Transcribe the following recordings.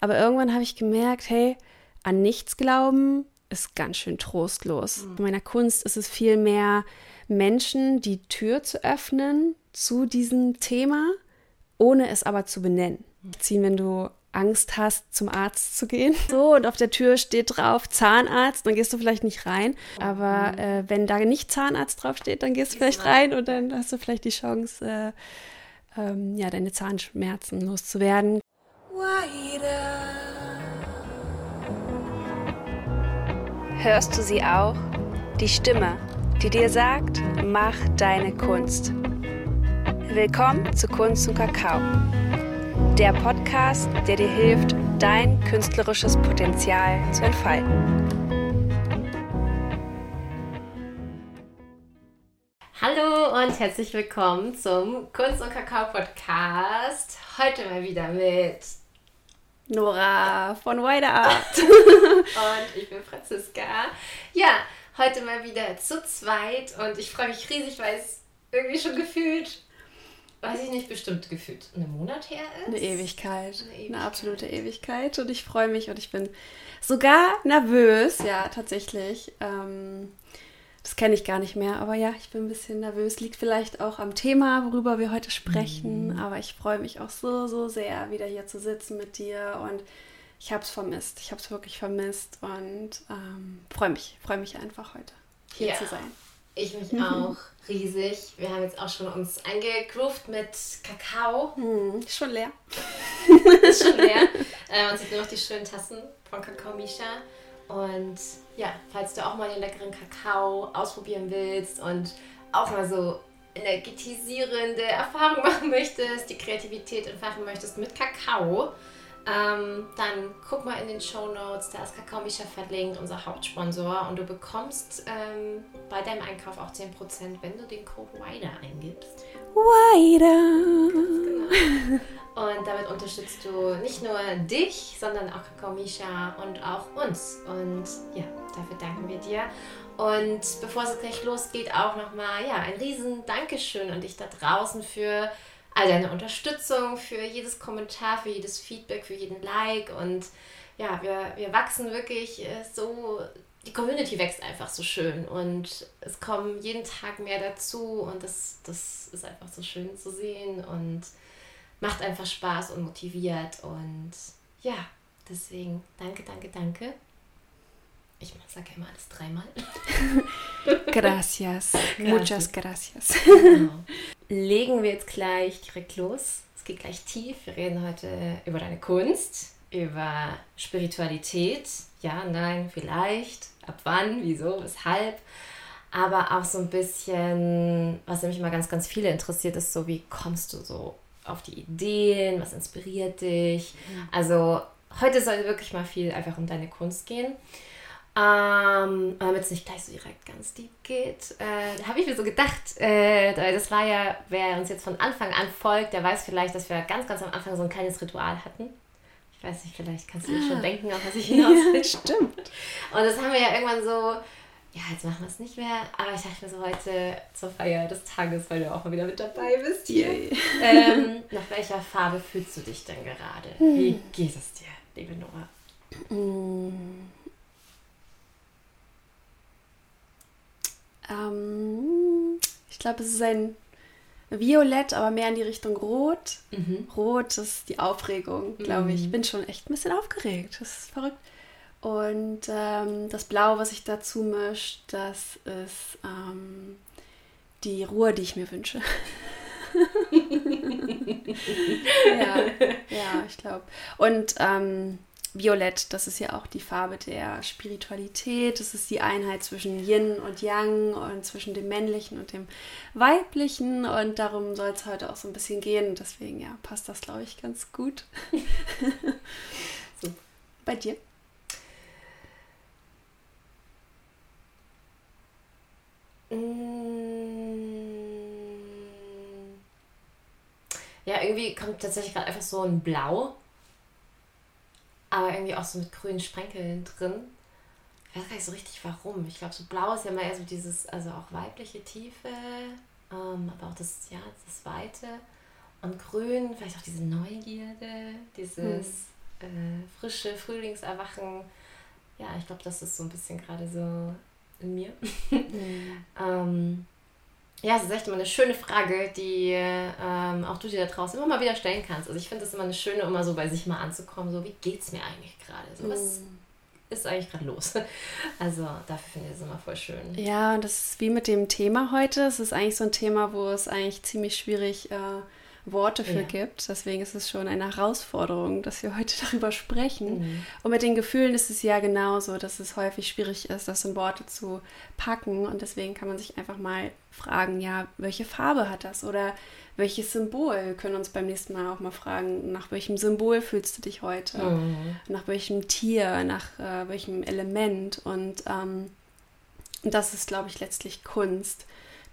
Aber irgendwann habe ich gemerkt, hey, an nichts glauben ist ganz schön trostlos. Mhm. In meiner Kunst ist es viel mehr Menschen die Tür zu öffnen zu diesem Thema, ohne es aber zu benennen. Mhm. Ziehen, wenn du Angst hast, zum Arzt zu gehen. So, und auf der Tür steht drauf Zahnarzt, dann gehst du vielleicht nicht rein. Aber mhm. äh, wenn da nicht Zahnarzt draufsteht, dann gehst du vielleicht rein und dann hast du vielleicht die Chance, äh, ähm, ja, deine Zahnschmerzen loszuwerden. Hörst du sie auch? Die Stimme, die dir sagt, mach deine Kunst. Willkommen zu Kunst und Kakao der Podcast, der dir hilft, dein künstlerisches Potenzial zu entfalten. Hallo und herzlich willkommen zum Kunst und Kakao Podcast. Heute mal wieder mit Nora von Wider Art. und ich bin Franziska. Ja, heute mal wieder zu zweit und ich freue mich riesig, weil es irgendwie schon gefühlt weiß ich nicht, bestimmt gefühlt einen Monat her ist. Eine Ewigkeit. Eine, Ewigkeit. eine absolute Ewigkeit. Und ich freue mich und ich bin sogar nervös, ja, tatsächlich. Ähm, das kenne ich gar nicht mehr, aber ja, ich bin ein bisschen nervös. Liegt vielleicht auch am Thema, worüber wir heute sprechen. Mhm. Aber ich freue mich auch so, so sehr, wieder hier zu sitzen mit dir und ich habe es vermisst. Ich habe es wirklich vermisst und ähm, freue mich, freue mich einfach heute hier ja. zu sein. Ich mich mhm. auch riesig. Wir haben jetzt auch schon uns eingegroovt mit Kakao. Mhm. Schon leer. ist schon leer. Äh, man sieht nur noch die schönen Tassen von Kakao Misha. Und ja, falls du auch mal den leckeren Kakao ausprobieren willst und auch mal so energetisierende Erfahrungen machen möchtest, die Kreativität entfachen möchtest mit Kakao, ähm, dann guck mal in den Show Notes, da ist Kakao Misha verlinkt, unser Hauptsponsor. Und du bekommst ähm, bei deinem Einkauf auch 10%, wenn du den Code WIDER eingibst. WIDER! Genau. Und damit unterstützt du nicht nur dich, sondern auch Kakao Misha und auch uns. Und ja, dafür danken wir dir. Und bevor es gleich losgeht, auch nochmal ja, ein riesen Dankeschön an dich da draußen für all deine Unterstützung, für jedes Kommentar, für jedes Feedback, für jeden Like. Und ja, wir, wir wachsen wirklich äh, so, die Community wächst einfach so schön und es kommen jeden Tag mehr dazu und das, das ist einfach so schön zu sehen und macht einfach Spaß und motiviert. Und ja, deswegen danke, danke, danke. Ich sage ja immer alles dreimal. gracias. Muchas gracias. Genau legen wir jetzt gleich direkt los. Es geht gleich tief. Wir reden heute über deine Kunst, über Spiritualität. Ja, nein, vielleicht. Ab wann, wieso, weshalb. Aber auch so ein bisschen, was nämlich immer ganz, ganz viele interessiert, ist so, wie kommst du so auf die Ideen? Was inspiriert dich? Also heute soll wirklich mal viel einfach um deine Kunst gehen. Ähm, damit es nicht gleich so direkt ganz deep geht, äh, habe ich mir so gedacht, äh, das war ja, wer uns jetzt von Anfang an folgt, der weiß vielleicht, dass wir ganz, ganz am Anfang so ein kleines Ritual hatten. Ich weiß nicht, vielleicht kannst du dir ah. schon denken, auf was ich hinaus will. Ja, stimmt. Und das haben wir ja irgendwann so, ja, jetzt machen wir es nicht mehr, aber ich dachte mir so heute zur Feier des Tages, weil du auch mal wieder mit dabei bist hier. Ähm, nach welcher Farbe fühlst du dich denn gerade? Hm. Wie geht es dir, liebe Nora? Hm. Ähm, ich glaube, es ist ein Violett, aber mehr in die Richtung Rot. Mhm. Rot ist die Aufregung, glaube ich. Ich mhm. bin schon echt ein bisschen aufgeregt. Das ist verrückt. Und ähm, das Blau, was ich dazu mische, das ist ähm, die Ruhe, die ich mir wünsche. ja, ja, ich glaube. Und ähm, Violett, das ist ja auch die Farbe der Spiritualität. Das ist die Einheit zwischen Yin und Yang und zwischen dem Männlichen und dem Weiblichen. Und darum soll es heute auch so ein bisschen gehen. Deswegen ja, passt das, glaube ich, ganz gut. so. Bei dir? Ja, irgendwie kommt tatsächlich gerade einfach so ein Blau aber irgendwie auch so mit grünen Sprenkeln drin. Ich weiß gar nicht so richtig warum. Ich glaube, so blau ist ja immer eher so dieses, also auch weibliche Tiefe, ähm, aber auch das, ja, das Weite. Und grün, vielleicht auch diese Neugierde, dieses hm. äh, frische Frühlingserwachen. Ja, ich glaube, das ist so ein bisschen gerade so in mir. Mhm. ähm, ja, es ist echt immer eine schöne Frage, die ähm, auch du dir da draußen immer mal wieder stellen kannst. Also ich finde es immer eine schöne, immer so bei sich mal anzukommen, so wie geht es mir eigentlich gerade? So, was mm. ist eigentlich gerade los? Also dafür finde ich es immer voll schön. Ja, und das ist wie mit dem Thema heute. Es ist eigentlich so ein Thema, wo es eigentlich ziemlich schwierig äh, Worte für ja. gibt. Deswegen ist es schon eine Herausforderung, dass wir heute darüber sprechen. Mhm. Und mit den Gefühlen ist es ja genauso, dass es häufig schwierig ist, das in Worte zu packen. Und deswegen kann man sich einfach mal fragen, ja, welche Farbe hat das? Oder welches Symbol? Wir können uns beim nächsten Mal auch mal fragen, nach welchem Symbol fühlst du dich heute? Mhm. Nach welchem Tier? Nach äh, welchem Element? Und ähm, das ist, glaube ich, letztlich Kunst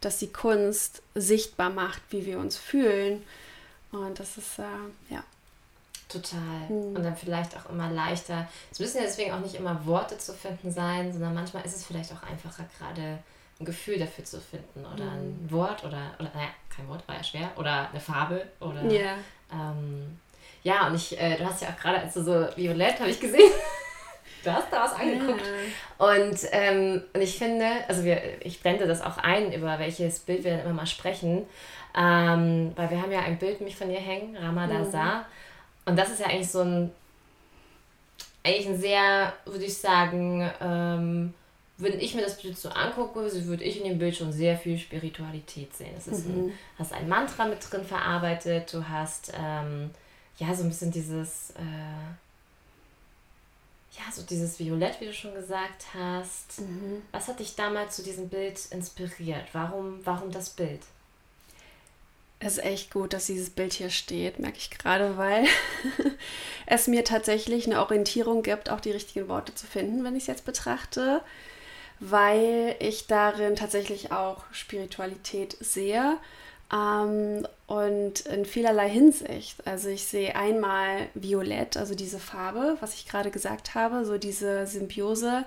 dass die Kunst sichtbar macht, wie wir uns fühlen und das ist, äh, ja. Total. Mhm. Und dann vielleicht auch immer leichter. Es müssen ja deswegen auch nicht immer Worte zu finden sein, sondern manchmal ist es vielleicht auch einfacher, gerade ein Gefühl dafür zu finden oder mhm. ein Wort oder, oder naja, kein Wort war ja schwer, oder eine Farbe oder. Yeah. Ähm, ja, und ich, äh, du hast ja auch gerade, als du so violett, habe ich gesehen. du hast da was angeguckt. Ja. Und, ähm, und ich finde, also wir, ich blende das auch ein, über welches Bild wir dann immer mal sprechen. Ähm, weil wir haben ja ein Bild mich von ihr hängen, Ramadasa. Mhm. Und das ist ja eigentlich so ein, eigentlich ein sehr, würde ich sagen, ähm, wenn ich mir das Bild so angucke, würde ich in dem Bild schon sehr viel Spiritualität sehen. Es ist mhm. ein, hast ein Mantra mit drin verarbeitet, du hast ähm, ja so ein bisschen dieses, äh, ja, so dieses Violett, wie du schon gesagt hast. Mhm. Was hat dich damals zu diesem Bild inspiriert? Warum, warum das Bild? Es ist echt gut, dass dieses Bild hier steht, merke ich gerade, weil es mir tatsächlich eine Orientierung gibt, auch die richtigen Worte zu finden, wenn ich es jetzt betrachte, weil ich darin tatsächlich auch Spiritualität sehe ähm, und in vielerlei Hinsicht. Also ich sehe einmal Violett, also diese Farbe, was ich gerade gesagt habe, so diese Symbiose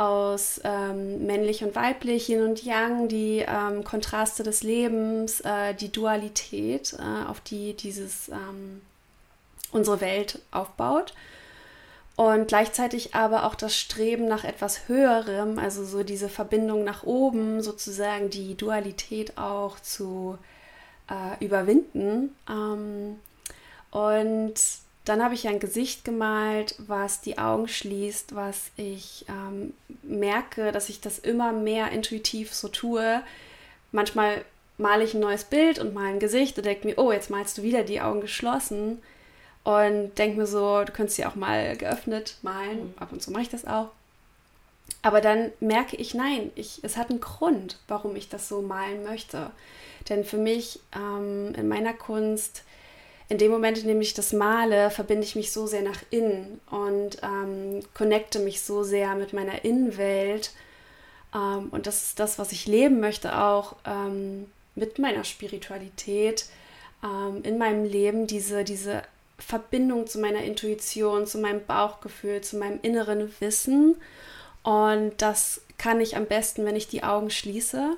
aus ähm, männlich und weiblich, Yin und Yang, die ähm, Kontraste des Lebens, äh, die Dualität, äh, auf die dieses ähm, unsere Welt aufbaut. Und gleichzeitig aber auch das Streben nach etwas Höherem, also so diese Verbindung nach oben, sozusagen die Dualität auch zu äh, überwinden. Ähm, und dann habe ich ein Gesicht gemalt, was die Augen schließt, was ich ähm, merke, dass ich das immer mehr intuitiv so tue. Manchmal male ich ein neues Bild und mal ein Gesicht und denke mir, oh, jetzt malst du wieder die Augen geschlossen. Und denke mir so, du könntest sie auch mal geöffnet malen. Mhm. Ab und zu mache ich das auch. Aber dann merke ich, nein, ich, es hat einen Grund, warum ich das so malen möchte. Denn für mich ähm, in meiner Kunst in dem Moment, in dem ich das male, verbinde ich mich so sehr nach innen und ähm, connecte mich so sehr mit meiner Innenwelt. Ähm, und das ist das, was ich leben möchte, auch ähm, mit meiner Spiritualität ähm, in meinem Leben, diese, diese Verbindung zu meiner Intuition, zu meinem Bauchgefühl, zu meinem inneren Wissen. Und das kann ich am besten, wenn ich die Augen schließe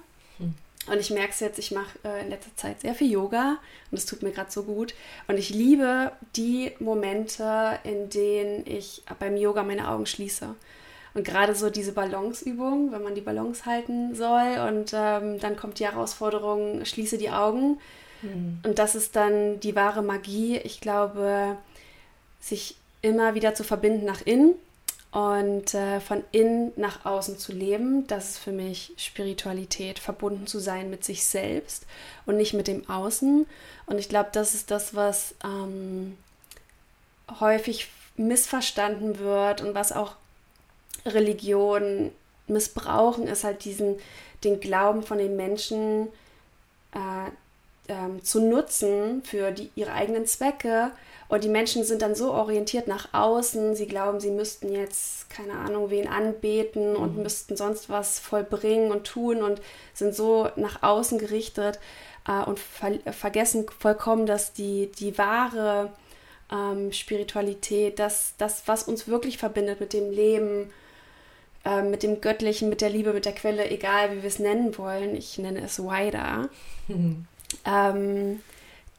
und ich merke es jetzt, ich mache äh, in letzter Zeit sehr viel Yoga und es tut mir gerade so gut. Und ich liebe die Momente, in denen ich beim Yoga meine Augen schließe. Und gerade so diese Balanceübung, wenn man die Balance halten soll und ähm, dann kommt die Herausforderung, schließe die Augen. Mhm. Und das ist dann die wahre Magie. Ich glaube, sich immer wieder zu verbinden nach innen und äh, von innen nach außen zu leben, das ist für mich Spiritualität, verbunden zu sein mit sich selbst und nicht mit dem Außen. Und ich glaube, das ist das, was ähm, häufig missverstanden wird und was auch Religionen missbrauchen, ist halt diesen, den Glauben von den Menschen äh, ähm, zu nutzen für die, ihre eigenen Zwecke und die Menschen sind dann so orientiert nach außen, sie glauben, sie müssten jetzt, keine Ahnung, wen anbeten mhm. und müssten sonst was vollbringen und tun und sind so nach außen gerichtet äh, und ver vergessen vollkommen, dass die, die wahre ähm, Spiritualität, das, das, was uns wirklich verbindet mit dem Leben, äh, mit dem Göttlichen, mit der Liebe, mit der Quelle, egal wie wir es nennen wollen, ich nenne es wider, mhm. ähm,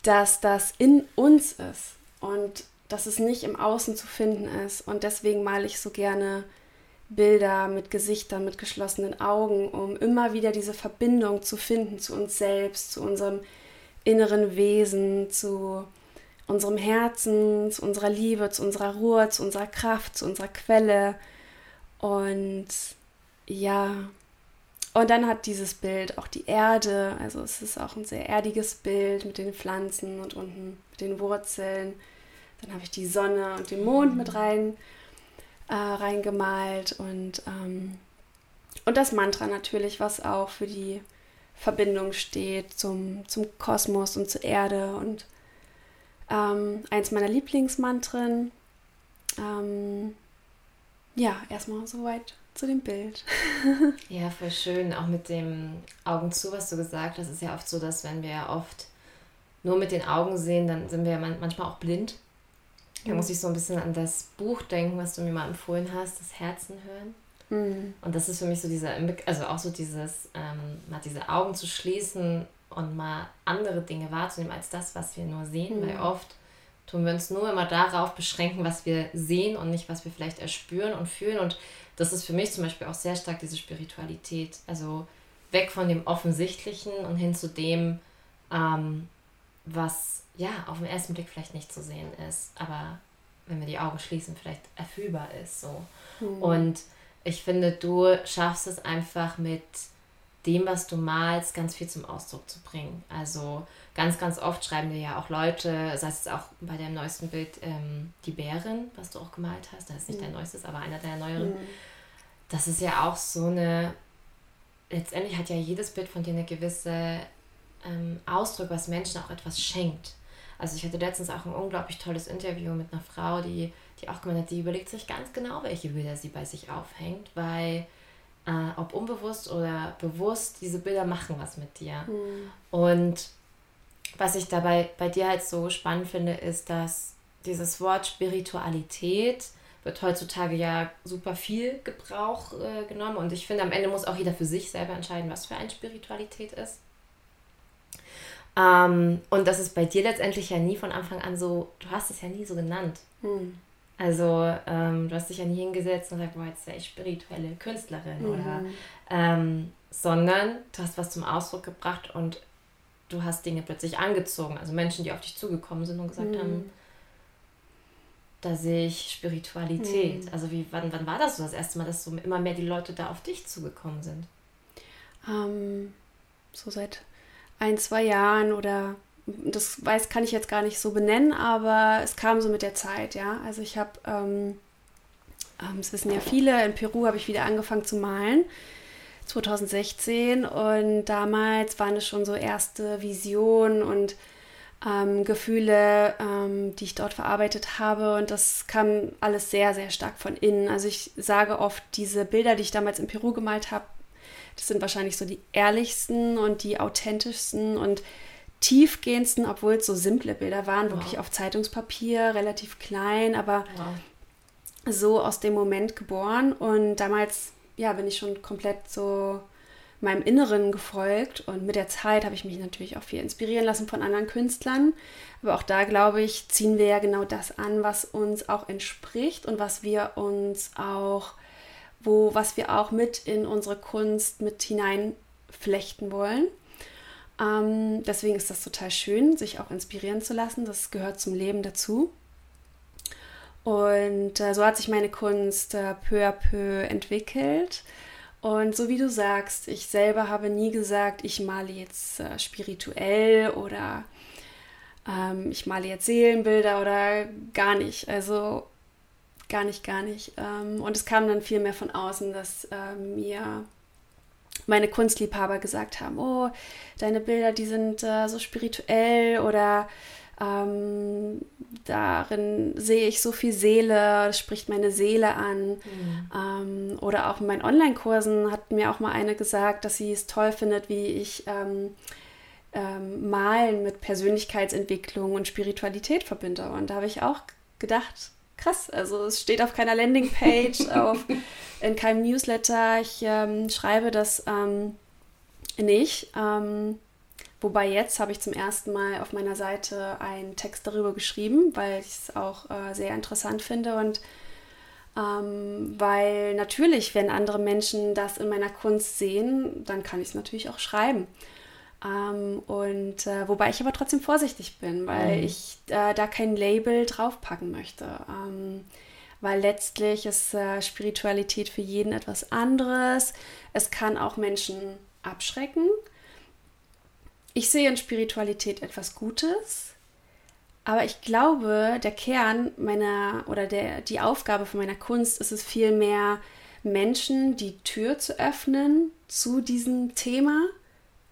dass das in uns ist. Und dass es nicht im Außen zu finden ist. Und deswegen male ich so gerne Bilder mit Gesichtern, mit geschlossenen Augen, um immer wieder diese Verbindung zu finden zu uns selbst, zu unserem inneren Wesen, zu unserem Herzen, zu unserer Liebe, zu unserer Ruhe, zu unserer Kraft, zu unserer Quelle. Und ja, und dann hat dieses Bild auch die Erde, also es ist auch ein sehr erdiges Bild mit den Pflanzen und unten mit den Wurzeln. Dann habe ich die Sonne und den Mond mit rein äh, reingemalt und, ähm, und das Mantra natürlich, was auch für die Verbindung steht zum, zum Kosmos und zur Erde und ähm, eins meiner Lieblingsmantren. Ähm, ja, erstmal soweit zu dem Bild. ja, voll schön. Auch mit dem Augen zu, was du gesagt hast, ist ja oft so, dass wenn wir oft nur mit den Augen sehen, dann sind wir manchmal auch blind. Da muss ich so ein bisschen an das Buch denken, was du mir mal empfohlen hast, das Herzen hören. Mhm. Und das ist für mich so dieser, also auch so dieses, ähm, mal diese Augen zu schließen und mal andere Dinge wahrzunehmen als das, was wir nur sehen, mhm. weil oft tun wir uns nur immer darauf beschränken, was wir sehen und nicht, was wir vielleicht erspüren und fühlen. Und das ist für mich zum Beispiel auch sehr stark diese Spiritualität. Also weg von dem Offensichtlichen und hin zu dem, ähm, was ja, auf den ersten Blick vielleicht nicht zu sehen ist, aber wenn wir die Augen schließen, vielleicht erfüllbar ist. So. Mhm. Und ich finde, du schaffst es einfach mit dem, was du malst, ganz viel zum Ausdruck zu bringen. Also ganz, ganz oft schreiben dir ja auch Leute, sei es auch bei deinem neuesten Bild, ähm, die Bären, was du auch gemalt hast, das ist nicht mhm. dein neuestes, aber einer der neueren. Mhm. Das ist ja auch so eine, letztendlich hat ja jedes Bild von dir eine gewisse ähm, Ausdruck, was Menschen auch etwas schenkt. Also ich hatte letztens auch ein unglaublich tolles Interview mit einer Frau, die, die auch gemeint hat, die überlegt sich ganz genau, welche Bilder sie bei sich aufhängt, weil äh, ob unbewusst oder bewusst, diese Bilder machen was mit dir. Mhm. Und was ich dabei bei dir halt so spannend finde, ist, dass dieses Wort Spiritualität wird heutzutage ja super viel Gebrauch äh, genommen und ich finde, am Ende muss auch jeder für sich selber entscheiden, was für eine Spiritualität ist. Ähm, und das ist bei dir letztendlich ja nie von Anfang an so, du hast es ja nie so genannt. Hm. Also ähm, du hast dich ja nie hingesetzt und gesagt, boah, jetzt sei ich spirituelle Künstlerin mhm. oder ähm, sondern du hast was zum Ausdruck gebracht und du hast Dinge plötzlich angezogen. Also Menschen, die auf dich zugekommen sind und gesagt mhm. haben, da sehe ich Spiritualität. Mhm. Also wie, wann, wann war das so das erste Mal, dass so immer mehr die Leute da auf dich zugekommen sind? Ähm, so seit ein, zwei Jahren oder das weiß, kann ich jetzt gar nicht so benennen, aber es kam so mit der Zeit, ja. Also ich habe, ähm, ähm, das wissen ja viele, in Peru habe ich wieder angefangen zu malen. 2016 und damals waren es schon so erste Visionen und ähm, Gefühle, ähm, die ich dort verarbeitet habe und das kam alles sehr, sehr stark von innen. Also ich sage oft, diese Bilder, die ich damals in Peru gemalt habe, das sind wahrscheinlich so die ehrlichsten und die authentischsten und tiefgehendsten, obwohl es so simple Bilder waren, wow. wirklich auf Zeitungspapier, relativ klein, aber wow. so aus dem Moment geboren. Und damals, ja, bin ich schon komplett so meinem Inneren gefolgt und mit der Zeit habe ich mich natürlich auch viel inspirieren lassen von anderen Künstlern. Aber auch da, glaube ich, ziehen wir ja genau das an, was uns auch entspricht und was wir uns auch wo, was wir auch mit in unsere Kunst mit hineinflechten wollen. Ähm, deswegen ist das total schön, sich auch inspirieren zu lassen. Das gehört zum Leben dazu. Und äh, so hat sich meine Kunst äh, peu à peu entwickelt. Und so wie du sagst, ich selber habe nie gesagt, ich male jetzt äh, spirituell oder ähm, ich male jetzt Seelenbilder oder gar nicht. Also Gar nicht, gar nicht. Ähm, und es kam dann viel mehr von außen, dass ähm, mir meine Kunstliebhaber gesagt haben, oh, deine Bilder, die sind äh, so spirituell oder ähm, darin sehe ich so viel Seele, das spricht meine Seele an. Mhm. Ähm, oder auch in meinen Online-Kursen hat mir auch mal eine gesagt, dass sie es toll findet, wie ich ähm, ähm, Malen mit Persönlichkeitsentwicklung und Spiritualität verbinde. Und da habe ich auch gedacht, krass. Also es steht auf keiner Landingpage, auf, in keinem Newsletter. Ich ähm, schreibe das ähm, nicht, ähm, wobei jetzt habe ich zum ersten Mal auf meiner Seite einen Text darüber geschrieben, weil ich es auch äh, sehr interessant finde und ähm, weil natürlich, wenn andere Menschen das in meiner Kunst sehen, dann kann ich es natürlich auch schreiben. Ähm, und äh, wobei ich aber trotzdem vorsichtig bin, weil mhm. ich äh, da kein Label draufpacken möchte. Ähm, weil letztlich ist äh, Spiritualität für jeden etwas anderes. Es kann auch Menschen abschrecken. Ich sehe in Spiritualität etwas Gutes, aber ich glaube, der Kern meiner oder der, die Aufgabe von meiner Kunst ist es vielmehr, Menschen die Tür zu öffnen zu diesem Thema,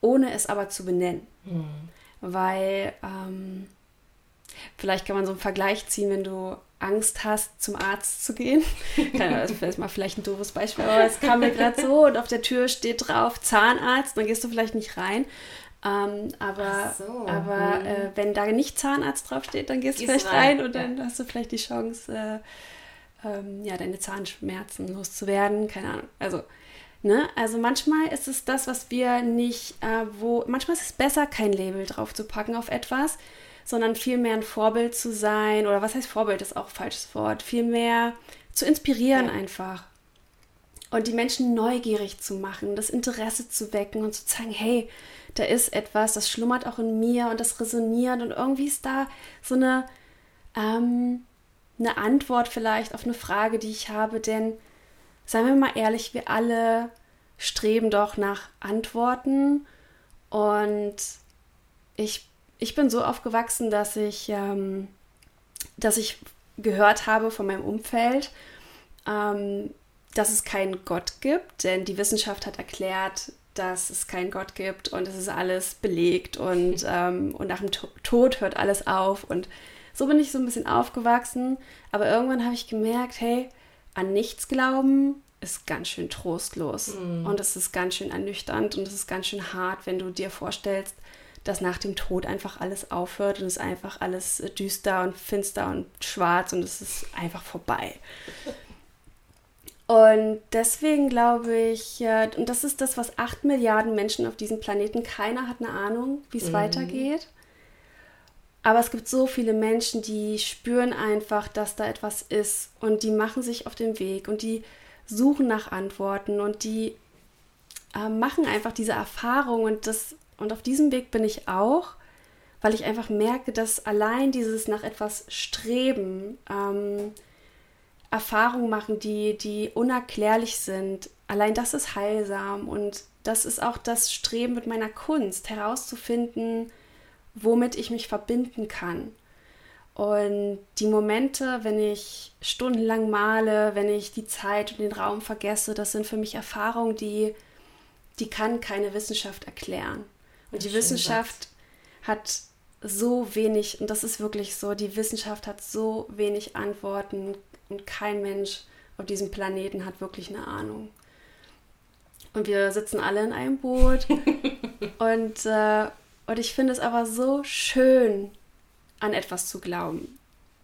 ohne es aber zu benennen. Mhm. Weil ähm, vielleicht kann man so einen Vergleich ziehen, wenn du Angst hast, zum Arzt zu gehen. das ist mal vielleicht ein doofes Beispiel, aber es kam mir gerade so und auf der Tür steht drauf Zahnarzt, dann gehst du vielleicht nicht rein. Ähm, aber so. aber hm. äh, wenn da nicht Zahnarzt draufsteht, dann gehst, du vielleicht rein, rein und dann ja. hast du vielleicht die Chance, äh, ähm, ja, deine Zahnschmerzen loszuwerden. Keine Ahnung. Also, ne? Also manchmal ist es das, was wir nicht, äh, wo, manchmal ist es besser, kein Label drauf zu packen auf etwas, sondern vielmehr ein Vorbild zu sein. Oder was heißt Vorbild, ist auch ein falsches Wort. Vielmehr zu inspirieren ja. einfach und die Menschen neugierig zu machen, das Interesse zu wecken und zu zeigen, hey, da ist etwas, das schlummert auch in mir und das resoniert und irgendwie ist da so eine, ähm, eine Antwort vielleicht auf eine Frage, die ich habe, denn seien wir mal ehrlich, wir alle streben doch nach Antworten und ich, ich bin so aufgewachsen, dass ich, ähm, dass ich gehört habe von meinem Umfeld, ähm, dass es keinen Gott gibt, denn die Wissenschaft hat erklärt, dass es keinen Gott gibt und es ist alles belegt und, ähm, und nach dem Tod hört alles auf. Und so bin ich so ein bisschen aufgewachsen. Aber irgendwann habe ich gemerkt, hey, an nichts glauben ist ganz schön trostlos mhm. und es ist ganz schön ernüchternd und es ist ganz schön hart, wenn du dir vorstellst, dass nach dem Tod einfach alles aufhört und es ist einfach alles düster und finster und schwarz und es ist einfach vorbei. Und deswegen glaube ich, und das ist das, was acht Milliarden Menschen auf diesem Planeten, keiner hat eine Ahnung, wie es mhm. weitergeht. Aber es gibt so viele Menschen, die spüren einfach, dass da etwas ist und die machen sich auf den Weg und die suchen nach Antworten und die äh, machen einfach diese Erfahrung und das und auf diesem Weg bin ich auch, weil ich einfach merke, dass allein dieses nach etwas Streben ähm, Erfahrungen machen, die, die unerklärlich sind. Allein das ist heilsam und das ist auch das Streben mit meiner Kunst, herauszufinden, womit ich mich verbinden kann. Und die Momente, wenn ich stundenlang male, wenn ich die Zeit und den Raum vergesse, das sind für mich Erfahrungen, die, die kann keine Wissenschaft erklären. Und die Wissenschaft hat so wenig, und das ist wirklich so, die Wissenschaft hat so wenig Antworten, und kein Mensch auf diesem Planeten hat wirklich eine Ahnung. Und wir sitzen alle in einem Boot. und, äh, und ich finde es aber so schön, an etwas zu glauben.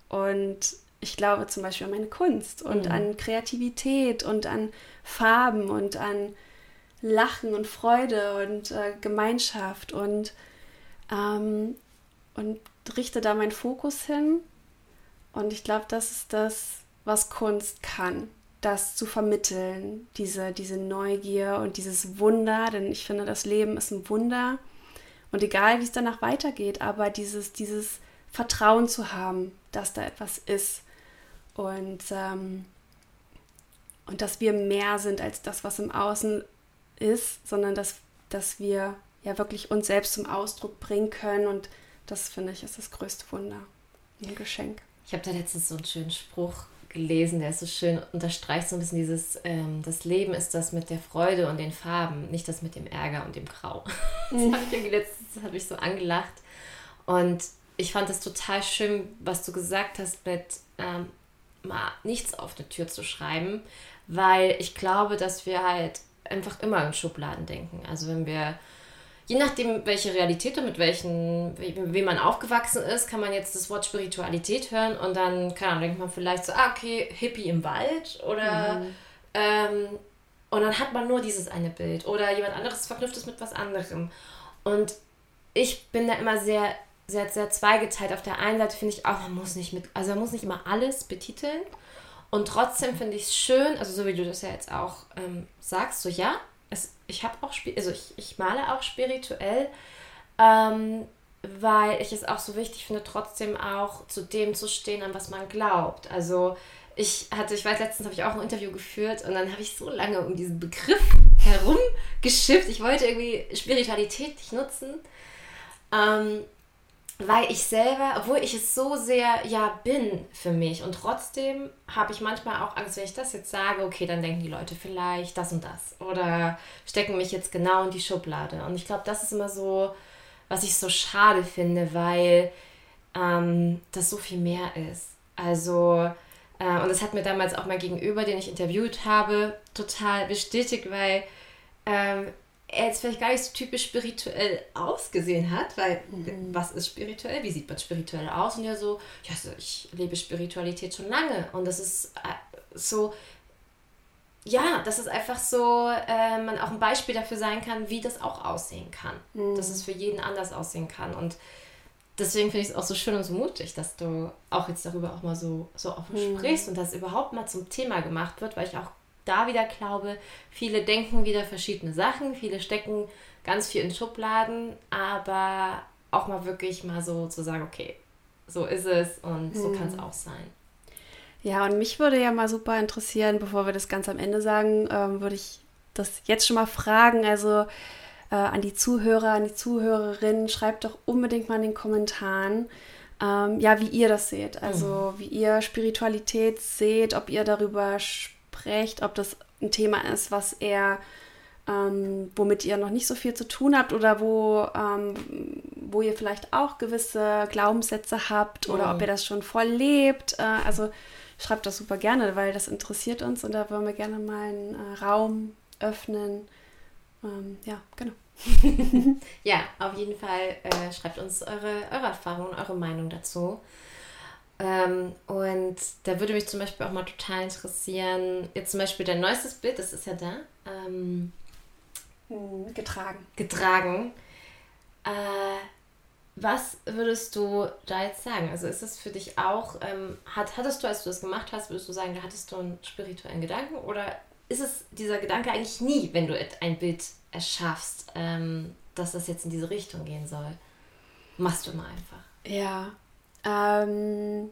Und ich glaube zum Beispiel an meine Kunst und mhm. an Kreativität und an Farben und an Lachen und Freude und äh, Gemeinschaft und, ähm, und richte da meinen Fokus hin. Und ich glaube, das ist das, was Kunst kann, das zu vermitteln, diese, diese Neugier und dieses Wunder, denn ich finde, das Leben ist ein Wunder. Und egal, wie es danach weitergeht, aber dieses, dieses Vertrauen zu haben, dass da etwas ist und, ähm, und dass wir mehr sind als das, was im Außen ist, sondern dass, dass wir ja wirklich uns selbst zum Ausdruck bringen können und das finde ich ist das größte Wunder, ein Geschenk. Ich habe da letztens so einen schönen Spruch gelesen, der ist so schön, unterstreicht so ein bisschen dieses, ähm, das Leben ist das mit der Freude und den Farben, nicht das mit dem Ärger und dem Grau. Das habe ich letztens hab ich so angelacht. Und ich fand es total schön, was du gesagt hast, mit ähm, mal nichts auf eine Tür zu schreiben, weil ich glaube, dass wir halt einfach immer in Schubladen denken. Also wenn wir je nachdem, welche Realität und mit welchen, wie man aufgewachsen ist, kann man jetzt das Wort Spiritualität hören und dann, keine Ahnung, denkt man vielleicht so, ah, okay, Hippie im Wald oder mhm. ähm, und dann hat man nur dieses eine Bild oder jemand anderes verknüpft es mit was anderem. Und ich bin da immer sehr, sehr, sehr zweigeteilt. Auf der einen Seite finde ich auch, man muss nicht mit, also man muss nicht immer alles betiteln. Und trotzdem finde ich es schön, also so wie du das ja jetzt auch ähm, sagst, so ja, ich habe auch, also ich, ich male auch spirituell, ähm, weil ich es auch so wichtig finde, trotzdem auch zu dem zu stehen, an was man glaubt. Also ich hatte, ich weiß, letztens habe ich auch ein Interview geführt und dann habe ich so lange um diesen Begriff herumgeschifft. Ich wollte irgendwie Spiritualität nicht nutzen. Ähm, weil ich selber, obwohl ich es so sehr ja bin für mich und trotzdem habe ich manchmal auch Angst, wenn ich das jetzt sage, okay, dann denken die Leute vielleicht das und das oder stecken mich jetzt genau in die Schublade. Und ich glaube, das ist immer so, was ich so schade finde, weil ähm, das so viel mehr ist. Also, äh, und das hat mir damals auch mein Gegenüber, den ich interviewt habe, total bestätigt, weil ähm, er jetzt vielleicht gar nicht so typisch spirituell ausgesehen hat, weil mhm. was ist spirituell? Wie sieht man spirituell aus? Und er so, ja, so, ich lebe Spiritualität schon lange und das ist äh, so, ja, das ist einfach so, äh, man auch ein Beispiel dafür sein kann, wie das auch aussehen kann. Mhm. Dass es für jeden anders aussehen kann und deswegen finde ich es auch so schön und so mutig, dass du auch jetzt darüber auch mal so, so offen mhm. sprichst und das überhaupt mal zum Thema gemacht wird, weil ich auch da wieder glaube, viele denken wieder verschiedene Sachen, viele stecken ganz viel in Schubladen, aber auch mal wirklich mal so zu sagen, okay, so ist es und so kann es auch sein. Ja, und mich würde ja mal super interessieren, bevor wir das ganz am Ende sagen, ähm, würde ich das jetzt schon mal fragen. Also äh, an die Zuhörer, an die Zuhörerinnen, schreibt doch unbedingt mal in den Kommentaren, ähm, ja, wie ihr das seht. Also mhm. wie ihr Spiritualität seht, ob ihr darüber sprecht sprecht, ob das ein Thema ist, was eher, ähm, womit ihr noch nicht so viel zu tun habt oder wo, ähm, wo ihr vielleicht auch gewisse Glaubenssätze habt oder oh. ob ihr das schon voll lebt. Äh, also schreibt das super gerne, weil das interessiert uns und da wollen wir gerne mal einen äh, Raum öffnen. Ähm, ja, genau. ja, auf jeden Fall äh, schreibt uns eure, eure Erfahrungen, eure Meinung dazu. Ähm, und da würde mich zum Beispiel auch mal total interessieren, jetzt zum Beispiel dein neuestes Bild, das ist ja da. Ähm, hm, getragen. Getragen. Äh, was würdest du da jetzt sagen? Also ist das für dich auch, ähm, hat, hattest du, als du das gemacht hast, würdest du sagen, da hattest du einen spirituellen Gedanken oder ist es dieser Gedanke eigentlich nie, wenn du ein Bild erschaffst, ähm, dass das jetzt in diese Richtung gehen soll? Machst du immer einfach. Ja, ähm,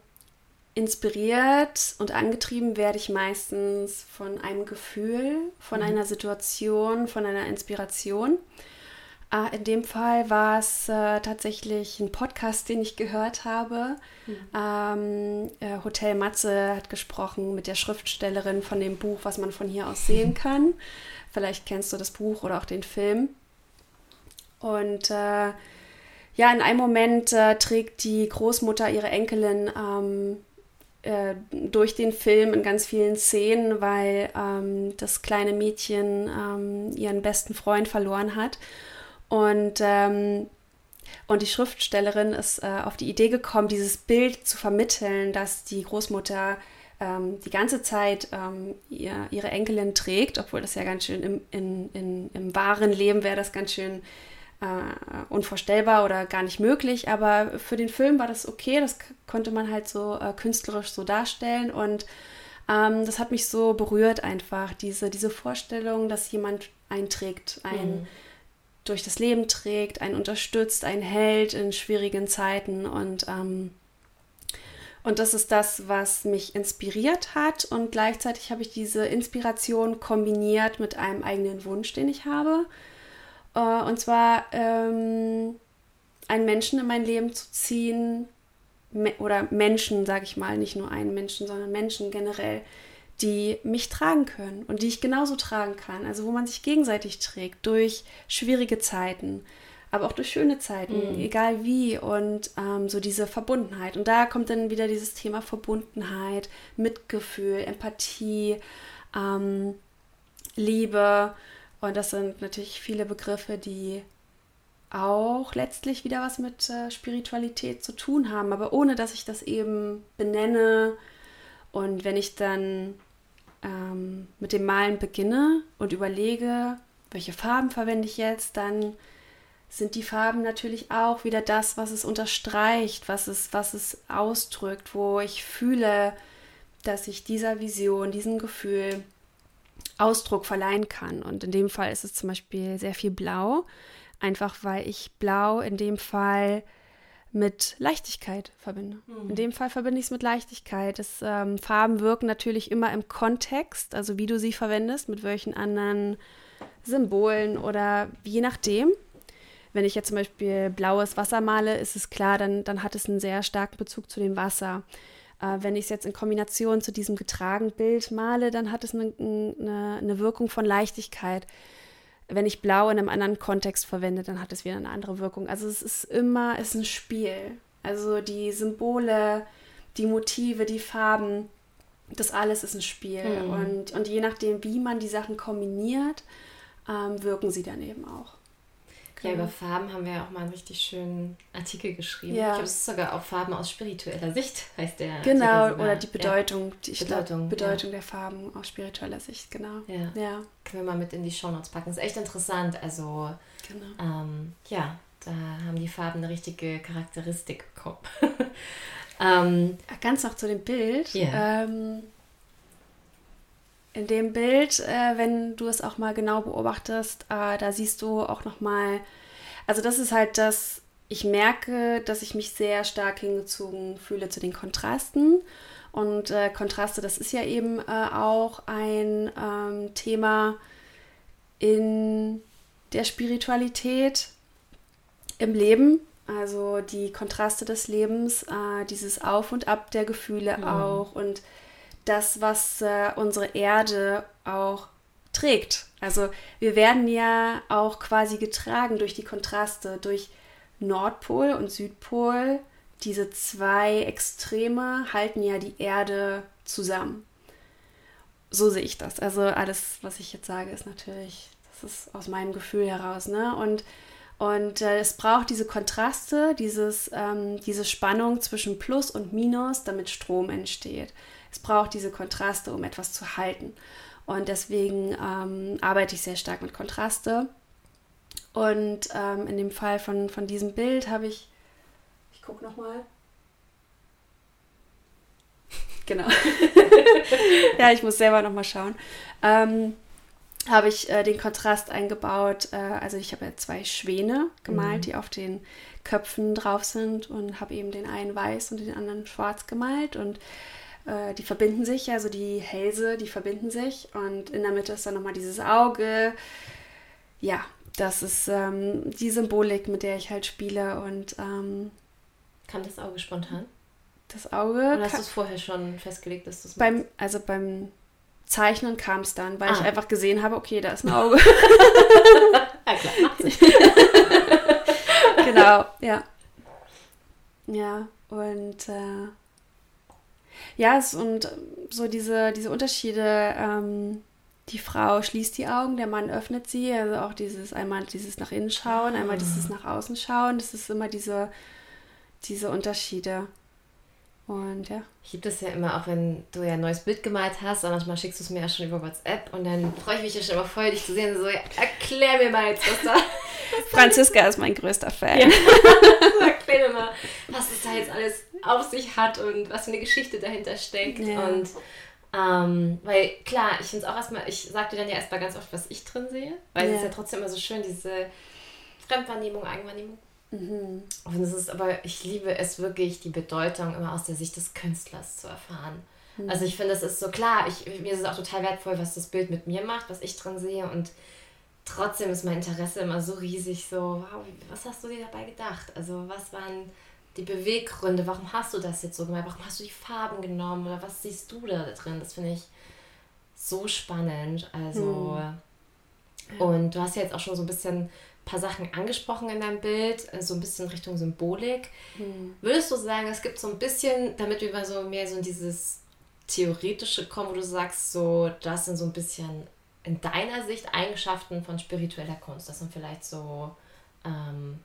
inspiriert und angetrieben werde ich meistens von einem Gefühl, von mhm. einer Situation, von einer Inspiration. Äh, in dem Fall war es äh, tatsächlich ein Podcast, den ich gehört habe. Mhm. Ähm, äh, Hotel Matze hat gesprochen mit der Schriftstellerin von dem Buch, was man von hier aus sehen kann. Vielleicht kennst du das Buch oder auch den Film. Und äh, ja, in einem Moment äh, trägt die Großmutter ihre Enkelin ähm, äh, durch den Film in ganz vielen Szenen, weil ähm, das kleine Mädchen ähm, ihren besten Freund verloren hat. Und, ähm, und die Schriftstellerin ist äh, auf die Idee gekommen, dieses Bild zu vermitteln, dass die Großmutter ähm, die ganze Zeit ähm, ihr, ihre Enkelin trägt, obwohl das ja ganz schön im, in, in, im wahren Leben wäre das ganz schön äh, unvorstellbar oder gar nicht möglich, aber für den Film war das okay, das konnte man halt so äh, künstlerisch so darstellen und ähm, das hat mich so berührt einfach, diese, diese Vorstellung, dass jemand einträgt, ein mhm. durch das Leben trägt, einen unterstützt, einen hält in schwierigen Zeiten und ähm, und das ist das, was mich inspiriert hat. Und gleichzeitig habe ich diese Inspiration kombiniert mit einem eigenen Wunsch, den ich habe. Äh, und zwar ähm, einen Menschen in mein Leben zu ziehen, me oder Menschen, sage ich mal, nicht nur einen Menschen, sondern Menschen generell, die mich tragen können und die ich genauso tragen kann. Also wo man sich gegenseitig trägt durch schwierige Zeiten, aber auch durch schöne Zeiten, mhm. egal wie. Und ähm, so diese Verbundenheit. Und da kommt dann wieder dieses Thema Verbundenheit, Mitgefühl, Empathie, ähm, Liebe und das sind natürlich viele Begriffe, die auch letztlich wieder was mit äh, Spiritualität zu tun haben, aber ohne dass ich das eben benenne. Und wenn ich dann ähm, mit dem Malen beginne und überlege, welche Farben verwende ich jetzt, dann sind die Farben natürlich auch wieder das, was es unterstreicht, was es, was es ausdrückt, wo ich fühle, dass ich dieser Vision, diesem Gefühl Ausdruck verleihen kann. Und in dem Fall ist es zum Beispiel sehr viel Blau, einfach weil ich Blau in dem Fall mit Leichtigkeit verbinde. Mhm. In dem Fall verbinde ich es mit Leichtigkeit. Das, ähm, Farben wirken natürlich immer im Kontext, also wie du sie verwendest, mit welchen anderen Symbolen oder je nachdem. Wenn ich jetzt zum Beispiel blaues Wasser male, ist es klar, dann, dann hat es einen sehr starken Bezug zu dem Wasser. Äh, wenn ich es jetzt in Kombination zu diesem getragenen Bild male, dann hat es eine, eine, eine Wirkung von Leichtigkeit wenn ich blau in einem anderen Kontext verwende, dann hat es wieder eine andere Wirkung. Also es ist immer, es ist ein Spiel. Also die Symbole, die Motive, die Farben, das alles ist ein Spiel. Mhm. Und, und je nachdem, wie man die Sachen kombiniert, ähm, wirken sie dann eben auch. Ja, über Farben haben wir ja auch mal einen richtig schönen Artikel geschrieben. Ja. Ich glaube, es ist sogar auch Farben aus spiritueller Sicht, heißt der. Genau, oder die Bedeutung, ja. die ich Bedeutung, glaub, Bedeutung ja. der Farben aus spiritueller Sicht, genau. Ja. ja. Können wir mal mit in die Shownotes packen. Ist echt interessant. Also, genau. ähm, ja, da haben die Farben eine richtige Charakteristik bekommen. ähm, Ganz noch zu dem Bild. Yeah. Ähm, in dem Bild, äh, wenn du es auch mal genau beobachtest, äh, da siehst du auch noch mal, also das ist halt das, ich merke, dass ich mich sehr stark hingezogen fühle zu den Kontrasten. Und äh, Kontraste, das ist ja eben äh, auch ein ähm, Thema in der Spiritualität im Leben. Also die Kontraste des Lebens, äh, dieses Auf und Ab der Gefühle mhm. auch und das, was äh, unsere Erde auch trägt. Also wir werden ja auch quasi getragen durch die Kontraste, durch Nordpol und Südpol. Diese zwei Extreme halten ja die Erde zusammen. So sehe ich das. Also alles, was ich jetzt sage, ist natürlich, das ist aus meinem Gefühl heraus. Ne? Und, und äh, es braucht diese Kontraste, dieses, ähm, diese Spannung zwischen Plus und Minus, damit Strom entsteht. Es braucht diese Kontraste, um etwas zu halten. Und deswegen ähm, arbeite ich sehr stark mit Kontraste. Und ähm, in dem Fall von, von diesem Bild habe ich, ich gucke nochmal. Genau. ja, ich muss selber nochmal schauen. Ähm, habe ich äh, den Kontrast eingebaut. Äh, also ich habe ja zwei Schwäne gemalt, mhm. die auf den Köpfen drauf sind und habe eben den einen weiß und den anderen schwarz gemalt und äh, die verbinden sich, also die Hälse, die verbinden sich und in der Mitte ist dann nochmal dieses Auge. Ja, das ist ähm, die Symbolik, mit der ich halt spiele und ähm, Kam das Auge spontan? Das Auge. Oder hast du es vorher schon festgelegt, dass du es beim Also beim Zeichnen kam es dann, weil ah. ich einfach gesehen habe, okay, da ist ein Auge. ja, klar, macht genau, ja. Ja, und äh, ja, es, und so diese, diese Unterschiede, ähm, die Frau schließt die Augen, der Mann öffnet sie, also auch dieses, einmal dieses nach innen schauen, einmal dieses nach außen schauen, das ist immer diese, diese Unterschiede. Und ja. Ich liebe das ja immer, auch wenn du ja ein neues Bild gemalt hast, und manchmal schickst du es mir ja schon über WhatsApp und dann freue ich mich ja schon immer voll, dich zu sehen. So, ja, erklär mir mal jetzt, was da. Franziska ist mein größter Fan. Ja. erklär mir mal, was es da jetzt alles auf sich hat und was für eine Geschichte dahinter steckt. Ja. Und ähm, weil klar, ich finde es auch erstmal, ich sagte dann ja erstmal ganz oft, was ich drin sehe, weil ja. es ist ja trotzdem immer so schön, diese Fremdwahrnehmung, Eigenwahrnehmung Mhm. Und es ist aber, ich liebe es wirklich, die Bedeutung immer aus der Sicht des Künstlers zu erfahren. Mhm. Also ich finde, es ist so klar, ich, mir ist es auch total wertvoll, was das Bild mit mir macht, was ich drin sehe und trotzdem ist mein Interesse immer so riesig, so, wow, was hast du dir dabei gedacht? Also was waren die Beweggründe, warum hast du das jetzt so gemacht? Warum hast du die Farben genommen oder was siehst du da drin? Das finde ich so spannend. Also, mhm. und du hast ja jetzt auch schon so ein bisschen paar Sachen angesprochen in deinem Bild, so ein bisschen Richtung Symbolik. Hm. Würdest du sagen, es gibt so ein bisschen, damit wir so mehr so in dieses Theoretische kommen, wo du sagst, so, das sind so ein bisschen in deiner Sicht Eigenschaften von spiritueller Kunst. Das sind vielleicht so ähm,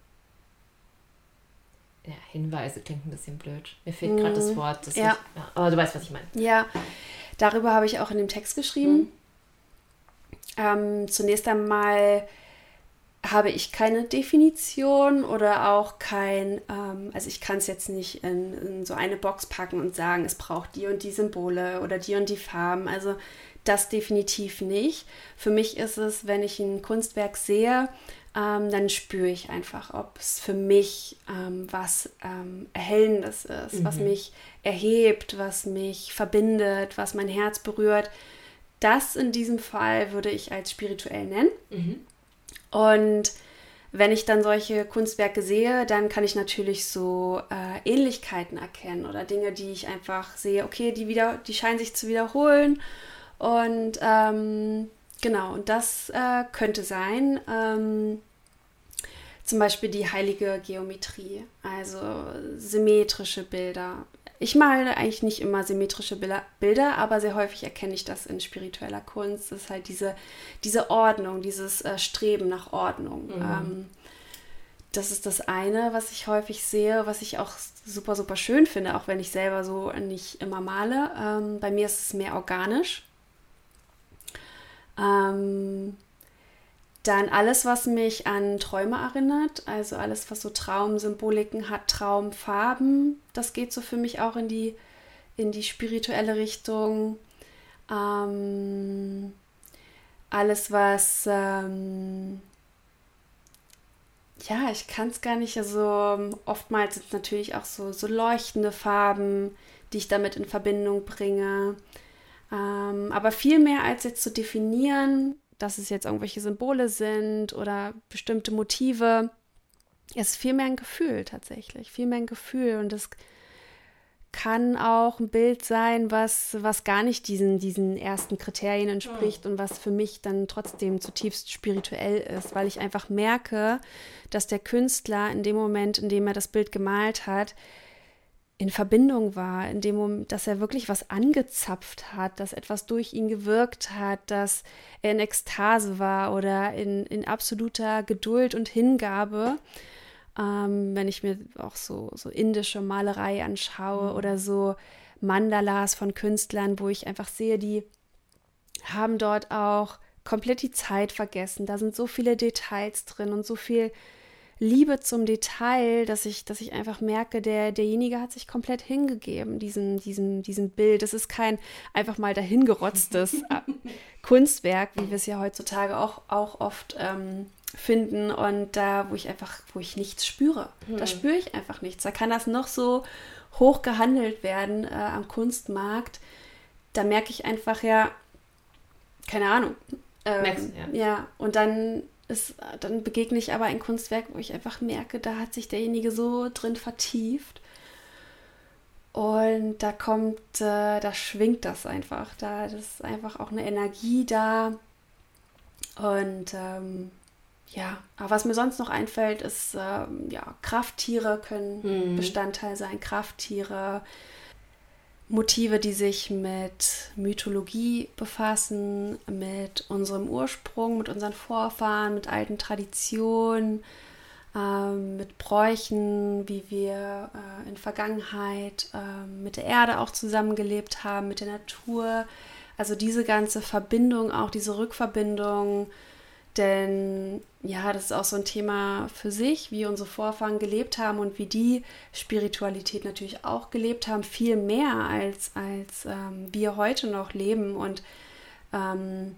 ja, Hinweise, klingt ein bisschen blöd. Mir fehlt gerade das hm. Wort. Das ja. Ich, ja. Aber du weißt, was ich meine. Ja, darüber habe ich auch in dem Text geschrieben. Hm. Ähm, zunächst einmal habe ich keine Definition oder auch kein, ähm, also ich kann es jetzt nicht in, in, so eine Box packen und sagen, es braucht die und die Symbole oder die und die Farben. Also das definitiv nicht. Für mich ist es, wenn ich ein Kunstwerk sehe, ähm, dann spüre ich einfach, ob es für mich ähm, was ähm, Erhellendes ist, mhm. was mich erhebt, was mich verbindet, was mein Herz berührt. Das in diesem Fall würde ich als spirituell nennen. Mhm. Und wenn ich dann solche Kunstwerke sehe, dann kann ich natürlich so äh, Ähnlichkeiten erkennen oder Dinge, die ich einfach sehe, okay, die wieder, die scheinen sich zu wiederholen. Und ähm, genau, und das äh, könnte sein. Ähm, zum Beispiel die heilige Geometrie, also symmetrische Bilder. Ich male eigentlich nicht immer symmetrische Bilder, aber sehr häufig erkenne ich das in spiritueller Kunst. Das ist halt diese, diese Ordnung, dieses äh, Streben nach Ordnung. Mhm. Ähm, das ist das eine, was ich häufig sehe, was ich auch super, super schön finde, auch wenn ich selber so nicht immer male. Ähm, bei mir ist es mehr organisch. Ähm, dann alles, was mich an Träume erinnert, also alles, was so Traumsymboliken hat, Traumfarben, das geht so für mich auch in die, in die spirituelle Richtung. Ähm, alles, was, ähm, ja, ich kann es gar nicht, also oftmals sind es natürlich auch so, so leuchtende Farben, die ich damit in Verbindung bringe. Ähm, aber viel mehr als jetzt zu definieren, dass es jetzt irgendwelche Symbole sind oder bestimmte Motive. Es ist viel mehr ein Gefühl tatsächlich, viel mehr ein Gefühl und es kann auch ein Bild sein, was, was gar nicht diesen, diesen ersten Kriterien entspricht und was für mich dann trotzdem zutiefst spirituell ist, weil ich einfach merke, dass der Künstler in dem Moment, in dem er das Bild gemalt hat, in Verbindung war, in dem Moment, dass er wirklich was angezapft hat, dass etwas durch ihn gewirkt hat, dass er in Ekstase war oder in, in absoluter Geduld und Hingabe. Ähm, wenn ich mir auch so, so indische Malerei anschaue mhm. oder so Mandalas von Künstlern, wo ich einfach sehe, die haben dort auch komplett die Zeit vergessen. Da sind so viele Details drin und so viel Liebe zum Detail, dass ich, dass ich einfach merke, der, derjenige hat sich komplett hingegeben, diesem, diesem, diesem Bild. Das ist kein einfach mal dahingerotztes äh, Kunstwerk, wie wir es ja heutzutage auch, auch oft ähm, finden. Und da, wo ich einfach, wo ich nichts spüre. Hm. Da spüre ich einfach nichts. Da kann das noch so hoch gehandelt werden äh, am Kunstmarkt. Da merke ich einfach ja, keine Ahnung. Ähm, Max, ja. ja, und dann ist, dann begegne ich aber ein Kunstwerk, wo ich einfach merke, da hat sich derjenige so drin vertieft. Und da kommt, äh, da schwingt das einfach. Da ist einfach auch eine Energie da. Und ähm, ja, aber was mir sonst noch einfällt, ist, ähm, ja, Krafttiere können hm. Bestandteil sein. Krafttiere, Motive, die sich mit Mythologie befassen, mit unserem Ursprung, mit unseren Vorfahren, mit alten Traditionen, ähm, mit Bräuchen, wie wir äh, in Vergangenheit äh, mit der Erde auch zusammengelebt haben, mit der Natur. Also diese ganze Verbindung, auch diese Rückverbindung denn ja, das ist auch so ein Thema für sich, wie unsere Vorfahren gelebt haben und wie die Spiritualität natürlich auch gelebt haben, viel mehr als, als ähm, wir heute noch leben. Und ähm,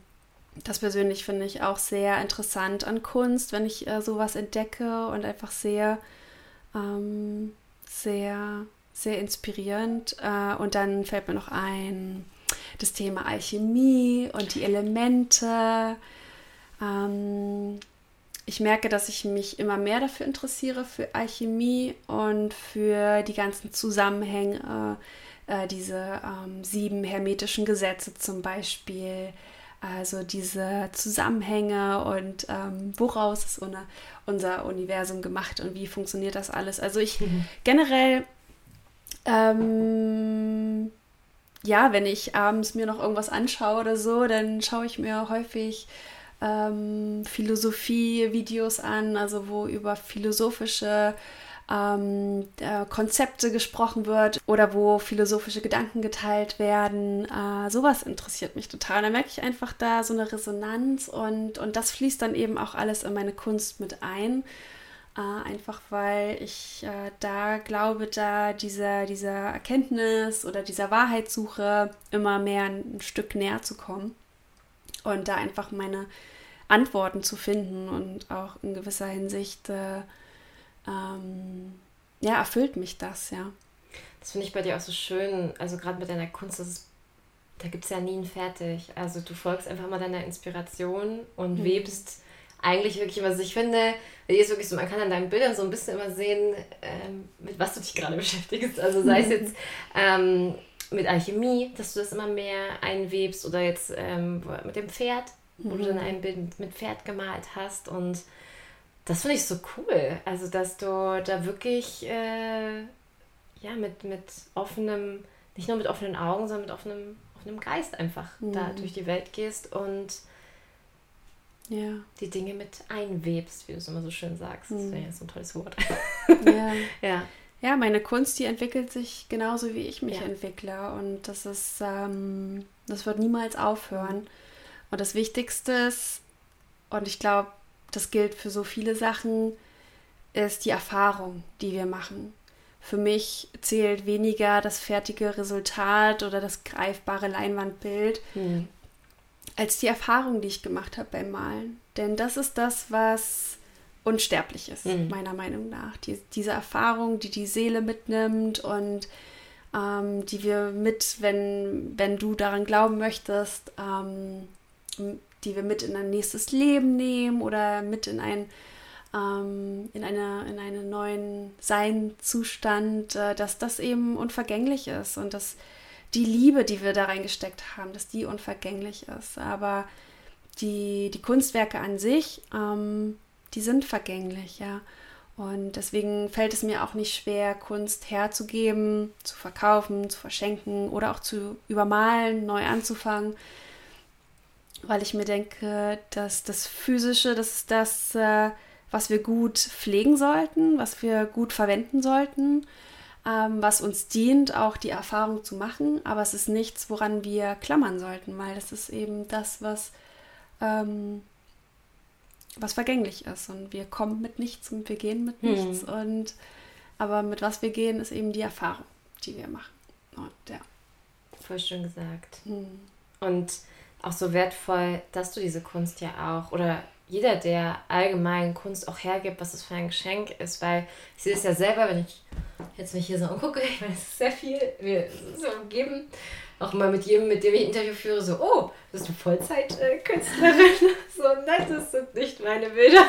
das persönlich finde ich auch sehr interessant an Kunst, wenn ich äh, sowas entdecke und einfach sehr, ähm, sehr, sehr inspirierend. Äh, und dann fällt mir noch ein das Thema Alchemie und die Elemente. Ähm, ich merke, dass ich mich immer mehr dafür interessiere, für Alchemie und für die ganzen Zusammenhänge, äh, diese ähm, sieben hermetischen Gesetze zum Beispiel, also diese Zusammenhänge und ähm, woraus ist unser, unser Universum gemacht und wie funktioniert das alles. Also ich mhm. generell, ähm, ja, wenn ich abends mir noch irgendwas anschaue oder so, dann schaue ich mir häufig ähm, Philosophie-Videos an, also wo über philosophische ähm, äh, Konzepte gesprochen wird oder wo philosophische Gedanken geteilt werden. Äh, sowas interessiert mich total. Da merke ich einfach da so eine Resonanz und, und das fließt dann eben auch alles in meine Kunst mit ein. Äh, einfach weil ich äh, da glaube, da dieser, dieser Erkenntnis oder dieser Wahrheitssuche immer mehr ein, ein Stück näher zu kommen und da einfach meine Antworten zu finden und auch in gewisser Hinsicht äh, ähm, ja, erfüllt mich das, ja. Das finde ich bei dir auch so schön, also gerade mit deiner Kunst, das ist, da gibt es ja nie ein Fertig. Also du folgst einfach mal deiner Inspiration und mhm. webst eigentlich wirklich immer, also ich finde, ist wirklich so, man kann an deinen Bildern so ein bisschen immer sehen, ähm, mit was du dich gerade beschäftigst. Also sei es jetzt ähm, mit Alchemie, dass du das immer mehr einwebst oder jetzt ähm, mit dem Pferd, wo mhm. du dann ein Bild mit Pferd gemalt hast und das finde ich so cool. Also, dass du da wirklich äh, ja, mit, mit offenem, nicht nur mit offenen Augen, sondern mit offenem, offenem Geist einfach mhm. da durch die Welt gehst und ja. die Dinge mit einwebst, wie du es immer so schön sagst. Mhm. Das wäre ja so ein tolles Wort. Ja. ja. Ja, meine Kunst, die entwickelt sich genauso wie ich mich ja. entwickle. Und das ist, ähm, das wird niemals aufhören. Und das Wichtigste ist, und ich glaube, das gilt für so viele Sachen, ist die Erfahrung, die wir machen. Für mich zählt weniger das fertige Resultat oder das greifbare Leinwandbild, mhm. als die Erfahrung, die ich gemacht habe beim Malen. Denn das ist das, was unsterblich ist, mhm. meiner Meinung nach. Die, diese Erfahrung, die die Seele mitnimmt und ähm, die wir mit, wenn, wenn du daran glauben möchtest, ähm, die wir mit in ein nächstes Leben nehmen oder mit in ein ähm, in, eine, in einen neuen Seinzustand, äh, dass das eben unvergänglich ist und dass die Liebe, die wir da reingesteckt haben, dass die unvergänglich ist. Aber die, die Kunstwerke an sich, ähm, die sind vergänglich, ja. Und deswegen fällt es mir auch nicht schwer, Kunst herzugeben, zu verkaufen, zu verschenken oder auch zu übermalen, neu anzufangen weil ich mir denke, dass das Physische, das ist das, äh, was wir gut pflegen sollten, was wir gut verwenden sollten, ähm, was uns dient, auch die Erfahrung zu machen. Aber es ist nichts, woran wir klammern sollten, weil das ist eben das, was, ähm, was vergänglich ist. Und wir kommen mit nichts und wir gehen mit hm. nichts. Und aber mit was wir gehen, ist eben die Erfahrung, die wir machen. Und ja. Voll schön gesagt. Hm. Und auch so wertvoll, dass du diese Kunst ja auch oder jeder, der allgemein Kunst auch hergibt, was es für ein Geschenk ist, weil ich sehe es ja selber, wenn ich jetzt mich hier so umgucke, ich meine, es ist sehr viel, mir so umgeben, auch mal mit jedem, mit dem ich Interview führe, so, oh, du bist eine Vollzeitkünstlerin, so, nein, das sind nicht meine Bilder.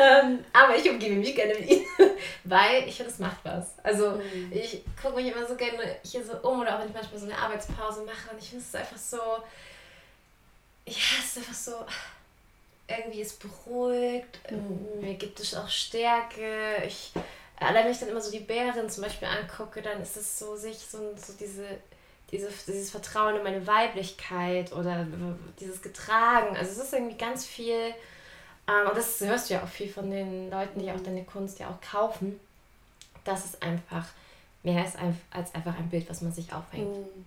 ähm, aber ich umgebe mich gerne mit ihnen, weil ich finde, es macht was. Also mhm. ich gucke mich immer so gerne hier so um oder auch wenn ich manchmal so eine Arbeitspause mache und ich finde es einfach so, ja, es ist einfach so, irgendwie ist beruhigt, mhm. mir gibt es auch Stärke, ich allein wenn ich dann immer so die Bären zum Beispiel angucke, dann ist es so sich so, so diese, diese, dieses Vertrauen in meine Weiblichkeit oder dieses Getragen. Also es ist irgendwie ganz viel, ähm, und das hörst du ja auch viel von den Leuten, die auch deine Kunst ja auch kaufen. Das ist einfach mehr ist als einfach ein Bild, was man sich aufhängt. Mhm.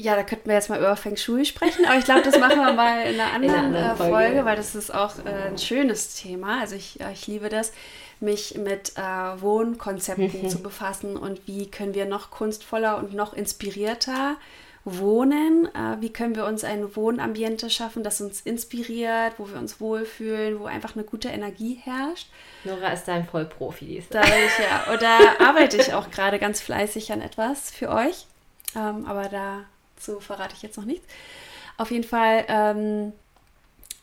Ja, da könnten wir jetzt mal über Feng Shui sprechen, aber ich glaube, das machen wir mal in einer anderen, in einer anderen Folge, Folge, weil das ist auch äh, ein schönes Thema. Also ich, äh, ich liebe das mich mit äh, Wohnkonzepten zu befassen und wie können wir noch kunstvoller und noch inspirierter wohnen, äh, wie können wir uns ein Wohnambiente schaffen, das uns inspiriert, wo wir uns wohlfühlen, wo einfach eine gute Energie herrscht. Nora ist da ein Vollprofi. Da ich, ja, da arbeite ich auch gerade ganz fleißig an etwas für euch, ähm, aber dazu verrate ich jetzt noch nichts. Auf jeden Fall ähm,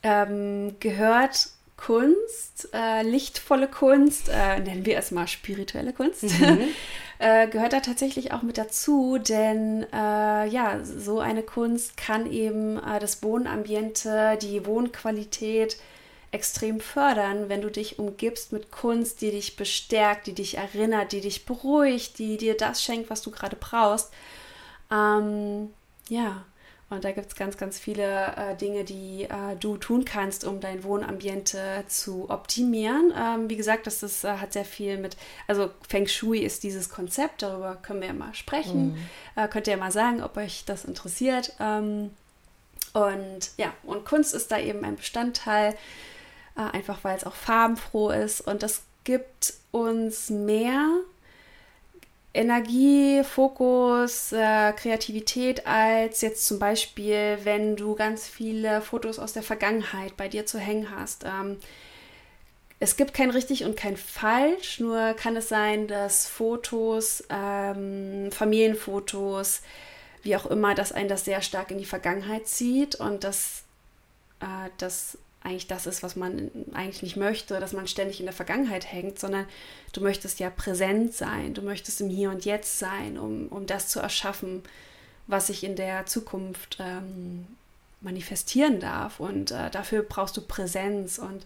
ähm, gehört Kunst, äh, lichtvolle Kunst, äh, nennen wir es mal spirituelle Kunst, mhm. äh, gehört da tatsächlich auch mit dazu, denn äh, ja, so eine Kunst kann eben äh, das Wohnambiente, die Wohnqualität extrem fördern, wenn du dich umgibst mit Kunst, die dich bestärkt, die dich erinnert, die dich beruhigt, die dir das schenkt, was du gerade brauchst. Ähm, ja, Und da gibt es ganz, ganz viele äh, Dinge, die äh, du tun kannst, um dein Wohnambiente zu optimieren. Ähm, wie gesagt, das ist, äh, hat sehr viel mit, also Feng Shui ist dieses Konzept, darüber können wir ja mal sprechen. Mhm. Äh, könnt ihr ja mal sagen, ob euch das interessiert. Ähm, und ja, und Kunst ist da eben ein Bestandteil, äh, einfach weil es auch farbenfroh ist. Und das gibt uns mehr Energie, Fokus, äh, Kreativität als jetzt zum Beispiel, wenn du ganz viele Fotos aus der Vergangenheit bei dir zu hängen hast. Ähm, es gibt kein richtig und kein falsch, nur kann es sein, dass Fotos, ähm, Familienfotos, wie auch immer, dass ein das sehr stark in die Vergangenheit zieht und dass äh, das eigentlich das ist, was man eigentlich nicht möchte, dass man ständig in der Vergangenheit hängt, sondern du möchtest ja präsent sein, du möchtest im Hier und Jetzt sein, um, um das zu erschaffen, was sich in der Zukunft ähm, manifestieren darf. Und äh, dafür brauchst du Präsenz. Und,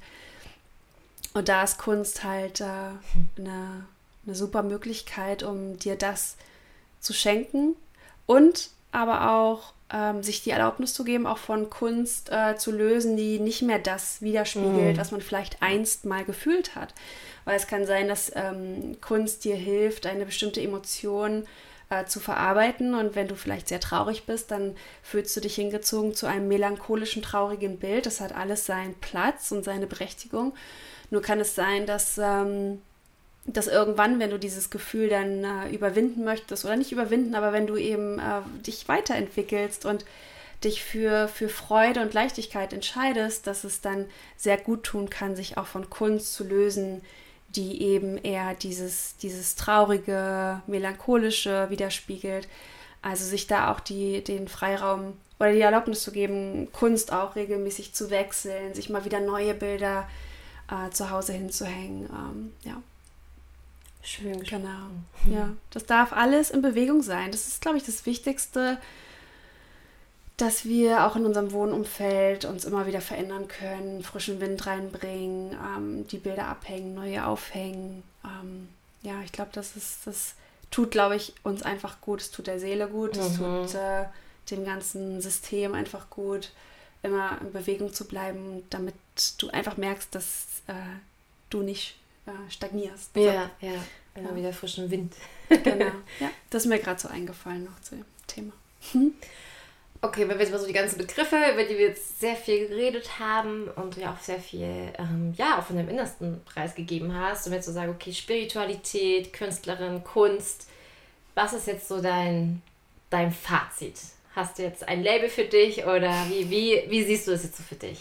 und da ist Kunst halt äh, eine, eine super Möglichkeit, um dir das zu schenken. Und aber auch ähm, sich die Erlaubnis zu geben, auch von Kunst äh, zu lösen, die nicht mehr das widerspiegelt, mm. was man vielleicht einst mal gefühlt hat. Weil es kann sein, dass ähm, Kunst dir hilft, eine bestimmte Emotion äh, zu verarbeiten. Und wenn du vielleicht sehr traurig bist, dann fühlst du dich hingezogen zu einem melancholischen, traurigen Bild. Das hat alles seinen Platz und seine Berechtigung. Nur kann es sein, dass ähm, dass irgendwann, wenn du dieses Gefühl dann äh, überwinden möchtest, oder nicht überwinden, aber wenn du eben äh, dich weiterentwickelst und dich für, für Freude und Leichtigkeit entscheidest, dass es dann sehr gut tun kann, sich auch von Kunst zu lösen, die eben eher dieses, dieses traurige, melancholische widerspiegelt. Also sich da auch die, den Freiraum oder die Erlaubnis zu geben, Kunst auch regelmäßig zu wechseln, sich mal wieder neue Bilder äh, zu Hause hinzuhängen. Ähm, ja. Schön gesprochen. Genau. Ja, das darf alles in Bewegung sein. Das ist, glaube ich, das Wichtigste, dass wir auch in unserem Wohnumfeld uns immer wieder verändern können, frischen Wind reinbringen, ähm, die Bilder abhängen, neue aufhängen. Ähm, ja, ich glaube, das ist, das tut, glaube ich, uns einfach gut. Es tut der Seele gut, es mhm. tut äh, dem ganzen System einfach gut, immer in Bewegung zu bleiben, damit du einfach merkst, dass äh, du nicht äh, stagnierst. Ja, so. ja, immer ja. wieder frischen Wind. genau. Ja, das ist mir gerade so eingefallen noch zu dem Thema. Hm? Okay, wenn wir jetzt mal so die ganzen Begriffe, über die wir jetzt sehr viel geredet haben und ja auch sehr viel, ähm, ja, auch von deinem Innersten preisgegeben hast, und jetzt so sagen, okay, Spiritualität, Künstlerin, Kunst, was ist jetzt so dein, dein Fazit? Hast du jetzt ein Label für dich oder wie, wie, wie siehst du das jetzt so für dich?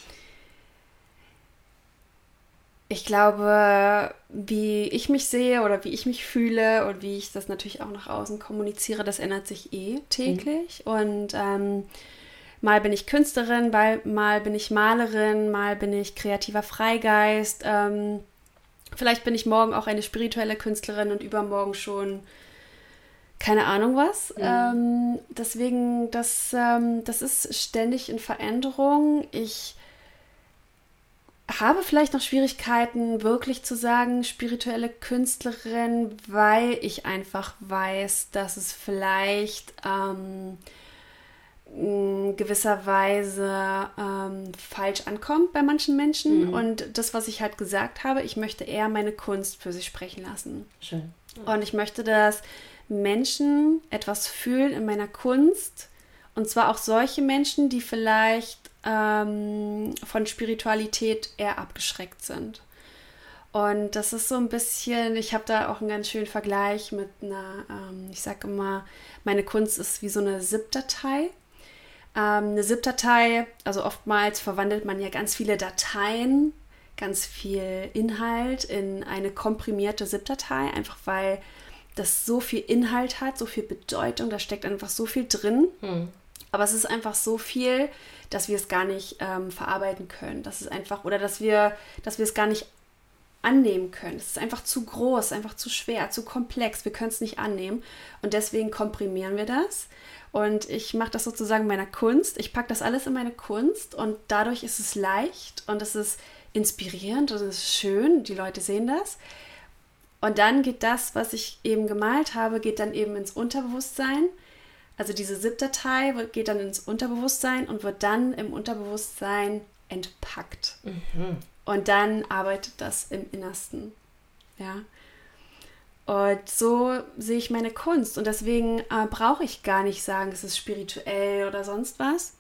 Ich glaube, wie ich mich sehe oder wie ich mich fühle und wie ich das natürlich auch nach außen kommuniziere, das ändert sich eh täglich. Mhm. Und ähm, mal bin ich Künstlerin, mal bin ich Malerin, mal bin ich kreativer Freigeist. Ähm, vielleicht bin ich morgen auch eine spirituelle Künstlerin und übermorgen schon keine Ahnung was. Mhm. Ähm, deswegen, das, ähm, das ist ständig in Veränderung. Ich habe vielleicht noch Schwierigkeiten, wirklich zu sagen, spirituelle Künstlerin, weil ich einfach weiß, dass es vielleicht ähm, in gewisser Weise ähm, falsch ankommt bei manchen Menschen. Mhm. Und das, was ich halt gesagt habe, ich möchte eher meine Kunst für sich sprechen lassen. Schön. Ja. Und ich möchte, dass Menschen etwas fühlen in meiner Kunst. Und zwar auch solche Menschen, die vielleicht ähm, von Spiritualität eher abgeschreckt sind. Und das ist so ein bisschen, ich habe da auch einen ganz schönen Vergleich mit einer, ähm, ich sage immer, meine Kunst ist wie so eine ZIP-Datei. Ähm, eine ZIP-Datei, also oftmals verwandelt man ja ganz viele Dateien, ganz viel Inhalt in eine komprimierte ZIP-Datei, einfach weil das so viel Inhalt hat, so viel Bedeutung, da steckt einfach so viel drin. Hm. Aber es ist einfach so viel, dass wir es gar nicht ähm, verarbeiten können. Das ist einfach, oder dass wir, dass wir es gar nicht annehmen können. Es ist einfach zu groß, einfach zu schwer, zu komplex. Wir können es nicht annehmen. Und deswegen komprimieren wir das. Und ich mache das sozusagen meiner Kunst. Ich packe das alles in meine Kunst und dadurch ist es leicht und es ist inspirierend und es ist schön. Die Leute sehen das. Und dann geht das, was ich eben gemalt habe, geht dann eben ins Unterbewusstsein also diese ZIP-Datei geht dann ins Unterbewusstsein und wird dann im Unterbewusstsein entpackt. Mhm. Und dann arbeitet das im Innersten. Ja. Und so sehe ich meine Kunst. Und deswegen äh, brauche ich gar nicht sagen, es ist spirituell oder sonst was.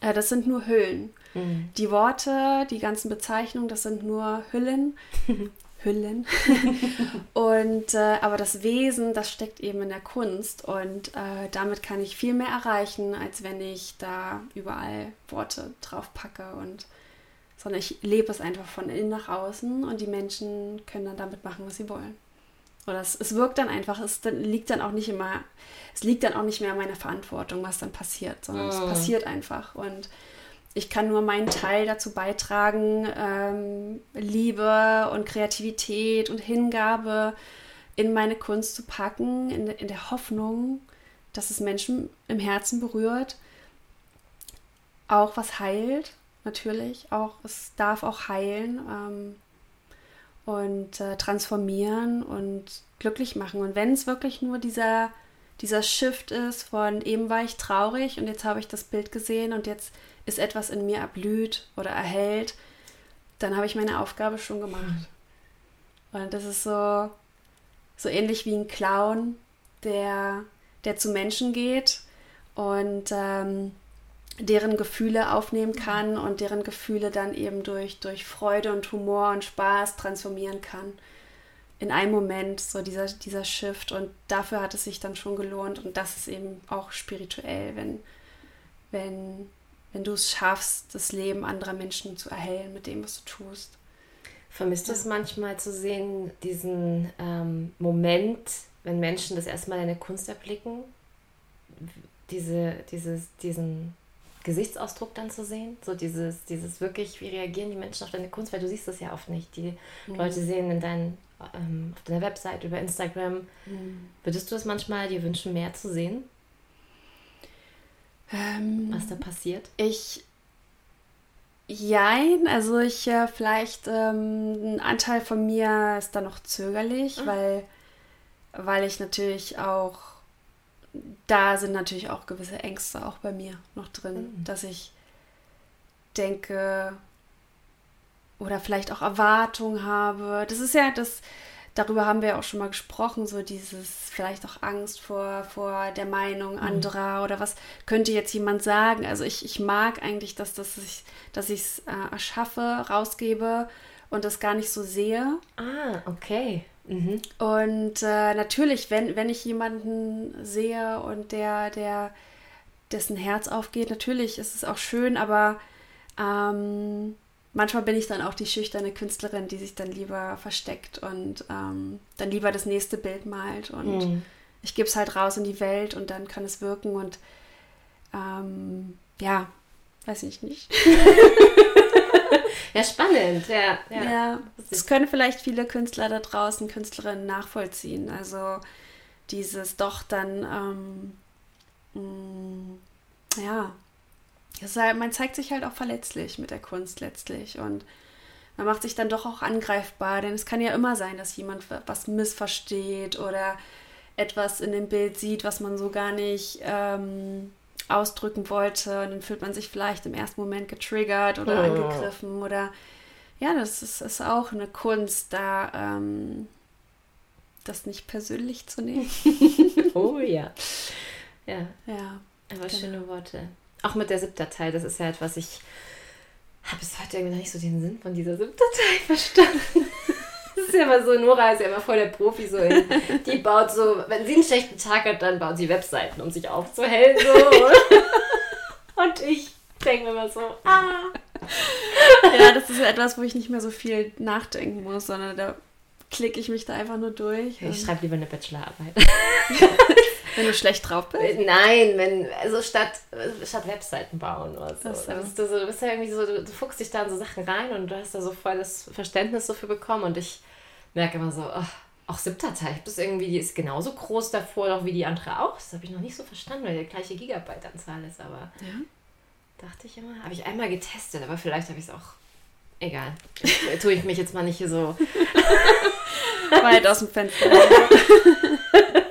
Äh, das sind nur Hüllen. Mhm. Die Worte, die ganzen Bezeichnungen, das sind nur Hüllen. Hüllen. und äh, aber das Wesen, das steckt eben in der Kunst und äh, damit kann ich viel mehr erreichen, als wenn ich da überall Worte drauf packe und sondern ich lebe es einfach von innen nach außen und die Menschen können dann damit machen, was sie wollen. Oder es, es wirkt dann einfach, es dann, liegt dann auch nicht immer, es liegt dann auch nicht mehr an meiner Verantwortung, was dann passiert, sondern oh. es passiert einfach. Und ich kann nur meinen Teil dazu beitragen, ähm, Liebe und Kreativität und Hingabe in meine Kunst zu packen, in, in der Hoffnung, dass es Menschen im Herzen berührt, auch was heilt, natürlich, auch es darf auch heilen ähm, und äh, transformieren und glücklich machen. Und wenn es wirklich nur dieser dieser Shift ist von eben war ich traurig und jetzt habe ich das Bild gesehen und jetzt ist etwas in mir erblüht oder erhellt, dann habe ich meine Aufgabe schon gemacht. Und das ist so, so ähnlich wie ein Clown, der, der zu Menschen geht und ähm, deren Gefühle aufnehmen kann und deren Gefühle dann eben durch, durch Freude und Humor und Spaß transformieren kann. In einem Moment, so dieser, dieser Shift. Und dafür hat es sich dann schon gelohnt. Und das ist eben auch spirituell, wenn, wenn wenn du es schaffst, das Leben anderer Menschen zu erhellen mit dem, was du tust. Vermisst du es manchmal zu sehen, diesen ähm, Moment, wenn Menschen das erstmal deine Kunst erblicken, diese, dieses, diesen Gesichtsausdruck dann zu sehen? So dieses, dieses wirklich, wie reagieren die Menschen auf deine Kunst? Weil du siehst das ja oft nicht. Die mhm. Leute sehen in deinen, ähm, auf deiner Website, über Instagram. Mhm. Würdest du es manchmal dir wünschen, mehr zu sehen? Ähm, was da passiert? Ich. Jein, also ich äh, vielleicht ähm, ein Anteil von mir ist da noch zögerlich, mhm. weil, weil ich natürlich auch, da sind natürlich auch gewisse Ängste auch bei mir noch drin, mhm. dass ich denke oder vielleicht auch Erwartungen habe. Das ist ja das, darüber haben wir auch schon mal gesprochen, so dieses vielleicht auch Angst vor, vor der Meinung mhm. anderer mhm. oder was könnte jetzt jemand sagen. Also ich, ich mag eigentlich, dass, dass ich es äh, erschaffe, rausgebe und das gar nicht so sehe. Ah, okay. Mhm. Und äh, natürlich, wenn, wenn ich jemanden sehe und der, der dessen Herz aufgeht, natürlich ist es auch schön, aber ähm, manchmal bin ich dann auch die schüchterne Künstlerin, die sich dann lieber versteckt und ähm, dann lieber das nächste Bild malt. Und mhm. ich gebe es halt raus in die Welt und dann kann es wirken und ähm, ja, weiß ich nicht. ja, spannend, ja. Ja, ja das können vielleicht viele Künstler da draußen, Künstlerinnen nachvollziehen. Also dieses doch dann, ähm, mh, ja, halt, man zeigt sich halt auch verletzlich mit der Kunst letztlich und man macht sich dann doch auch angreifbar, denn es kann ja immer sein, dass jemand was missversteht oder etwas in dem Bild sieht, was man so gar nicht ähm, ausdrücken wollte und dann fühlt man sich vielleicht im ersten Moment getriggert oder oh. angegriffen oder ja, das ist, ist auch eine Kunst, da ähm, das nicht persönlich zu nehmen. oh ja. Ja. Ja. Aber genau. schöne Worte. Auch mit der ZIP-Datei, das ist ja etwas, ich habe bis heute irgendwie noch nicht so den Sinn von dieser ZIP-Datei verstanden. Das ist ja immer so, Nora ist ja immer voll der Profi, so in, die baut so, wenn sie einen schlechten Tag hat, dann baut sie Webseiten, um sich aufzuhellen. So. Und ich denke mir immer so, ah. Ja, das ist etwas, wo ich nicht mehr so viel nachdenken muss, sondern da klicke ich mich da einfach nur durch. Ich schreibe lieber eine Bachelorarbeit. Wenn du schlecht drauf bist? Äh, nein, wenn, also statt, statt Webseiten bauen oder so. so. Also du, du bist ja irgendwie so, du, du fuchst dich da in so Sachen rein und du hast da so voll das Verständnis dafür bekommen und ich merke immer so, oh, auch ZIP-Datei, das irgendwie, die ist genauso groß davor auch wie die andere auch. Das habe ich noch nicht so verstanden, weil die gleiche Gigabyte-Anzahl ist, aber ja. dachte ich immer, habe ich einmal getestet, aber vielleicht habe ich es auch egal. Tue ich mich jetzt mal nicht hier so weit aus dem Fenster.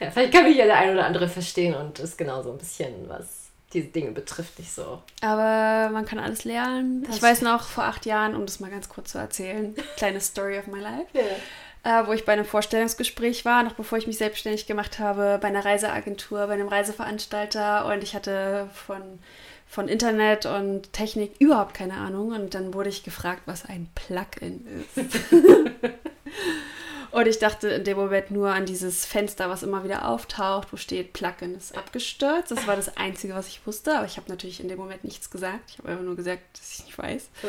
ja, vielleicht kann mich ja der ein oder andere verstehen und ist genau so ein bisschen, was diese Dinge betrifft, nicht so. Aber man kann alles lernen. Das ich weiß noch, vor acht Jahren, um das mal ganz kurz zu erzählen, kleine Story of my life. Yeah. Äh, wo ich bei einem Vorstellungsgespräch war, noch bevor ich mich selbstständig gemacht habe, bei einer Reiseagentur, bei einem Reiseveranstalter und ich hatte von von Internet und Technik überhaupt keine Ahnung. Und dann wurde ich gefragt, was ein Plugin ist. und ich dachte in dem Moment nur an dieses Fenster, was immer wieder auftaucht, wo steht, Plugin ist abgestürzt. Das war das Einzige, was ich wusste. Aber ich habe natürlich in dem Moment nichts gesagt. Ich habe einfach nur gesagt, dass ich nicht weiß. Ja.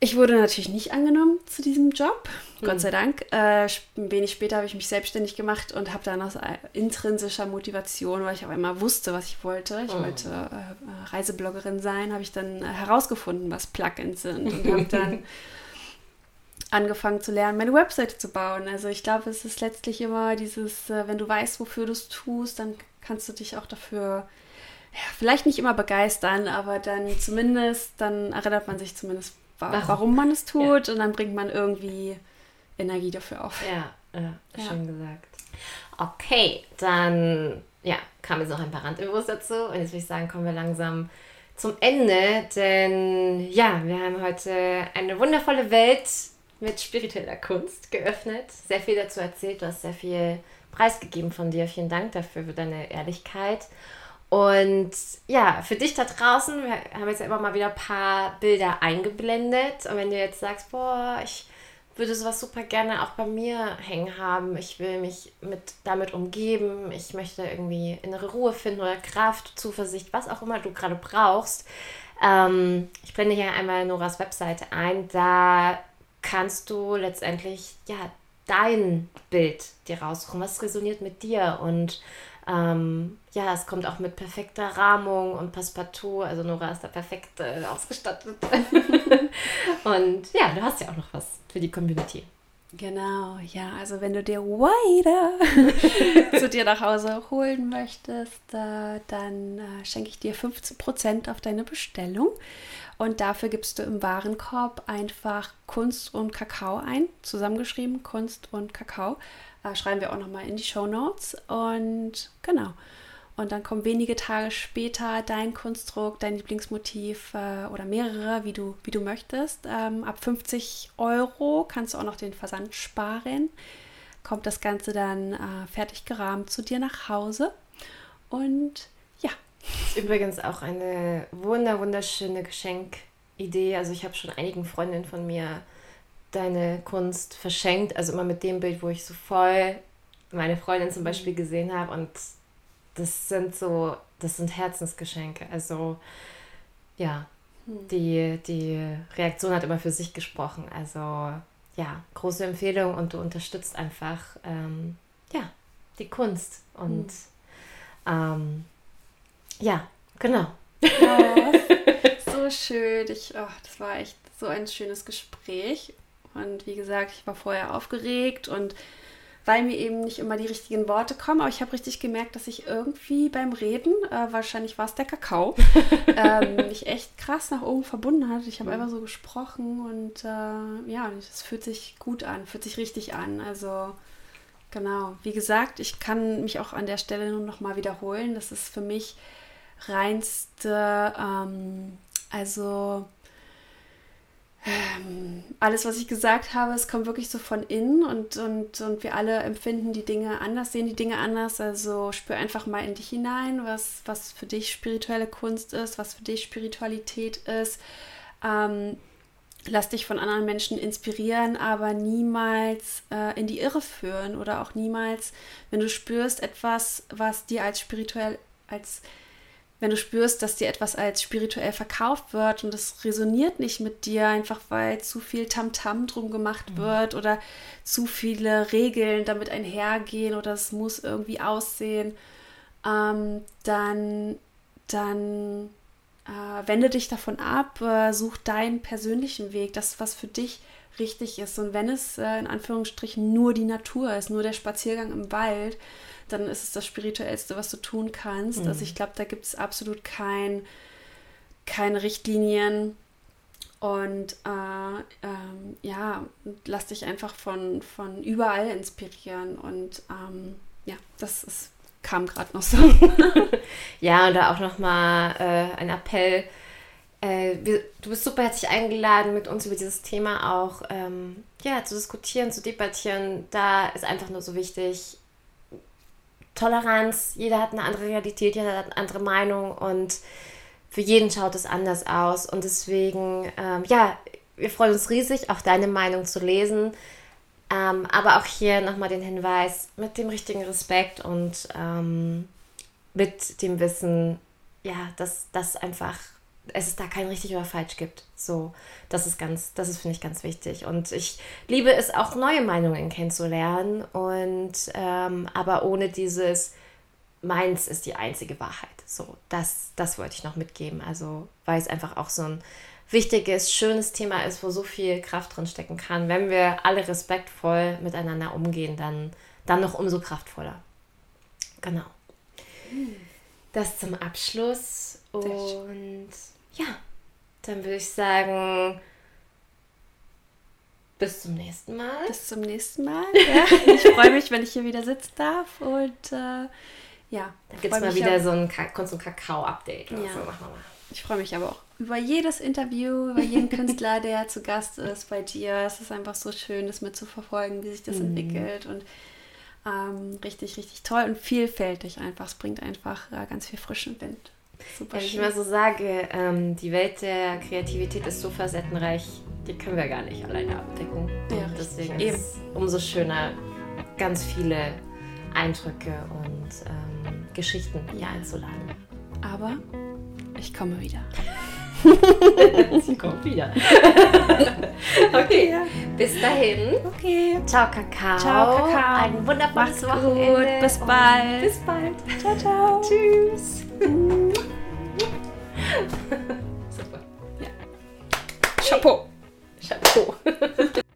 Ich wurde natürlich nicht angenommen zu diesem Job, mhm. Gott sei Dank. Äh, wenig später habe ich mich selbstständig gemacht und habe dann aus intrinsischer Motivation, weil ich auf einmal wusste, was ich wollte, ich mhm. wollte äh, Reisebloggerin sein, habe ich dann äh, herausgefunden, was Plugins sind und habe dann angefangen zu lernen, meine Webseite zu bauen. Also ich glaube, es ist letztlich immer dieses, äh, wenn du weißt, wofür du es tust, dann kannst du dich auch dafür ja, vielleicht nicht immer begeistern, aber dann zumindest, dann erinnert man sich zumindest warum, warum man es tut ja. und dann bringt man irgendwie Energie dafür auf. Ja, ja, schön gesagt. Okay, dann ja, kamen jetzt noch ein paar Randinfos dazu und jetzt würde ich sagen, kommen wir langsam zum Ende, denn ja, wir haben heute eine wundervolle Welt mit spiritueller Kunst geöffnet, sehr viel dazu erzählt, du hast sehr viel preisgegeben von dir. Vielen Dank dafür, für deine Ehrlichkeit. Und ja, für dich da draußen, wir haben jetzt ja immer mal wieder ein paar Bilder eingeblendet. Und wenn du jetzt sagst, boah, ich würde sowas super gerne auch bei mir hängen haben, ich will mich mit, damit umgeben, ich möchte irgendwie innere Ruhe finden oder Kraft, Zuversicht, was auch immer du gerade brauchst. Ähm, ich blende hier einmal Noras Webseite ein. Da kannst du letztendlich ja dein Bild dir raussuchen. Was resoniert mit dir und ähm, ja, es kommt auch mit perfekter Rahmung und Passepartout. Also Nora ist da perfekt äh, ausgestattet. und ja, du hast ja auch noch was für die Community. Genau, ja, also wenn du dir Wider zu dir nach Hause holen möchtest, äh, dann äh, schenke ich dir 15% auf deine Bestellung. Und dafür gibst du im Warenkorb einfach Kunst und Kakao ein, zusammengeschrieben Kunst und Kakao. Äh, schreiben wir auch nochmal in die Show Notes. Und genau. Und dann kommt wenige Tage später dein Kunstdruck, dein Lieblingsmotiv äh, oder mehrere, wie du, wie du möchtest. Ähm, ab 50 Euro kannst du auch noch den Versand sparen. Kommt das Ganze dann äh, fertig gerahmt zu dir nach Hause. Und. Das ist übrigens auch eine wunder, wunderschöne Geschenkidee. Also ich habe schon einigen Freundinnen von mir deine Kunst verschenkt. Also immer mit dem Bild, wo ich so voll meine Freundin zum Beispiel mhm. gesehen habe. Und das sind so, das sind Herzensgeschenke. Also ja, hm. die, die Reaktion hat immer für sich gesprochen. Also ja, große Empfehlung und du unterstützt einfach ähm, ja, die Kunst. Und hm. ähm, ja, genau. Oh, so schön. Ich, oh, das war echt so ein schönes Gespräch. Und wie gesagt, ich war vorher aufgeregt und weil mir eben nicht immer die richtigen Worte kommen, aber ich habe richtig gemerkt, dass ich irgendwie beim Reden, äh, wahrscheinlich war es der Kakao, ähm, mich echt krass nach oben verbunden hat. Ich habe mhm. einfach so gesprochen und äh, ja, es fühlt sich gut an, fühlt sich richtig an. Also genau, wie gesagt, ich kann mich auch an der Stelle nur noch mal wiederholen. Das ist für mich reinste, ähm, also ähm, alles, was ich gesagt habe, es kommt wirklich so von innen und, und, und wir alle empfinden die Dinge anders, sehen die Dinge anders. Also spür einfach mal in dich hinein, was, was für dich spirituelle Kunst ist, was für dich Spiritualität ist. Ähm, lass dich von anderen Menschen inspirieren, aber niemals äh, in die Irre führen oder auch niemals, wenn du spürst etwas, was dir als spirituell, als wenn du spürst, dass dir etwas als spirituell verkauft wird und das resoniert nicht mit dir, einfach weil zu viel Tamtam -Tam drum gemacht mhm. wird oder zu viele Regeln damit einhergehen oder es muss irgendwie aussehen, ähm, dann, dann äh, wende dich davon ab, äh, such deinen persönlichen Weg, das, was für dich richtig ist. Und wenn es äh, in Anführungsstrichen nur die Natur ist, nur der Spaziergang im Wald, dann ist es das Spirituellste, was du tun kannst. Mhm. Also ich glaube, da gibt es absolut kein, keine Richtlinien. Und äh, ähm, ja, lass dich einfach von, von überall inspirieren. Und ähm, ja, das ist, kam gerade noch so. ja, und da auch nochmal äh, ein Appell. Äh, wir, du bist super herzlich eingeladen, mit uns über dieses Thema auch ähm, ja, zu diskutieren, zu debattieren. Da ist einfach nur so wichtig, Toleranz, jeder hat eine andere Realität, jeder hat eine andere Meinung und für jeden schaut es anders aus. Und deswegen, ähm, ja, wir freuen uns riesig, auch deine Meinung zu lesen. Ähm, aber auch hier nochmal den Hinweis mit dem richtigen Respekt und ähm, mit dem Wissen, ja, dass das einfach, es da kein richtig oder falsch gibt. So, das ist ganz, das ist, finde ich, ganz wichtig. Und ich liebe es auch, neue Meinungen kennenzulernen. Und ähm, aber ohne dieses, meins ist die einzige Wahrheit. So, das, das wollte ich noch mitgeben. Also, weil es einfach auch so ein wichtiges, schönes Thema ist, wo so viel Kraft drin stecken kann. Wenn wir alle respektvoll miteinander umgehen, dann, dann noch umso kraftvoller. Genau. Das zum Abschluss. Und ja, dann würde ich sagen, bis zum nächsten Mal. Bis zum nächsten Mal. Ja. Ich freue mich, wenn ich hier wieder sitzen darf. Und äh, ja. Dann gibt es mal wieder so ein, so ein Kakao-Update. Ja. So. Ich freue mich aber auch über jedes Interview, über jeden Künstler, der zu Gast ist bei dir. Es ist einfach so schön, das mitzuverfolgen, wie sich das mhm. entwickelt. Und ähm, richtig, richtig toll und vielfältig einfach. Es bringt einfach äh, ganz viel frischen Wind. Super Wenn ich mal so sage, ähm, die Welt der Kreativität ist so facettenreich, die können wir gar nicht alleine abdecken. Ja, deswegen ist es umso schöner, ganz viele Eindrücke und ähm, Geschichten hier einzuladen. Aber ich komme wieder. Sie kommt wieder. okay, ja. bis dahin. Okay. Ciao, Kakao. Ciao, Kakao. Ein wundervolles Wochenende. Gut. Bis bald. Bis bald. Ciao, ciao. Tschüss. Så, ja. Chapeau! Chapeau!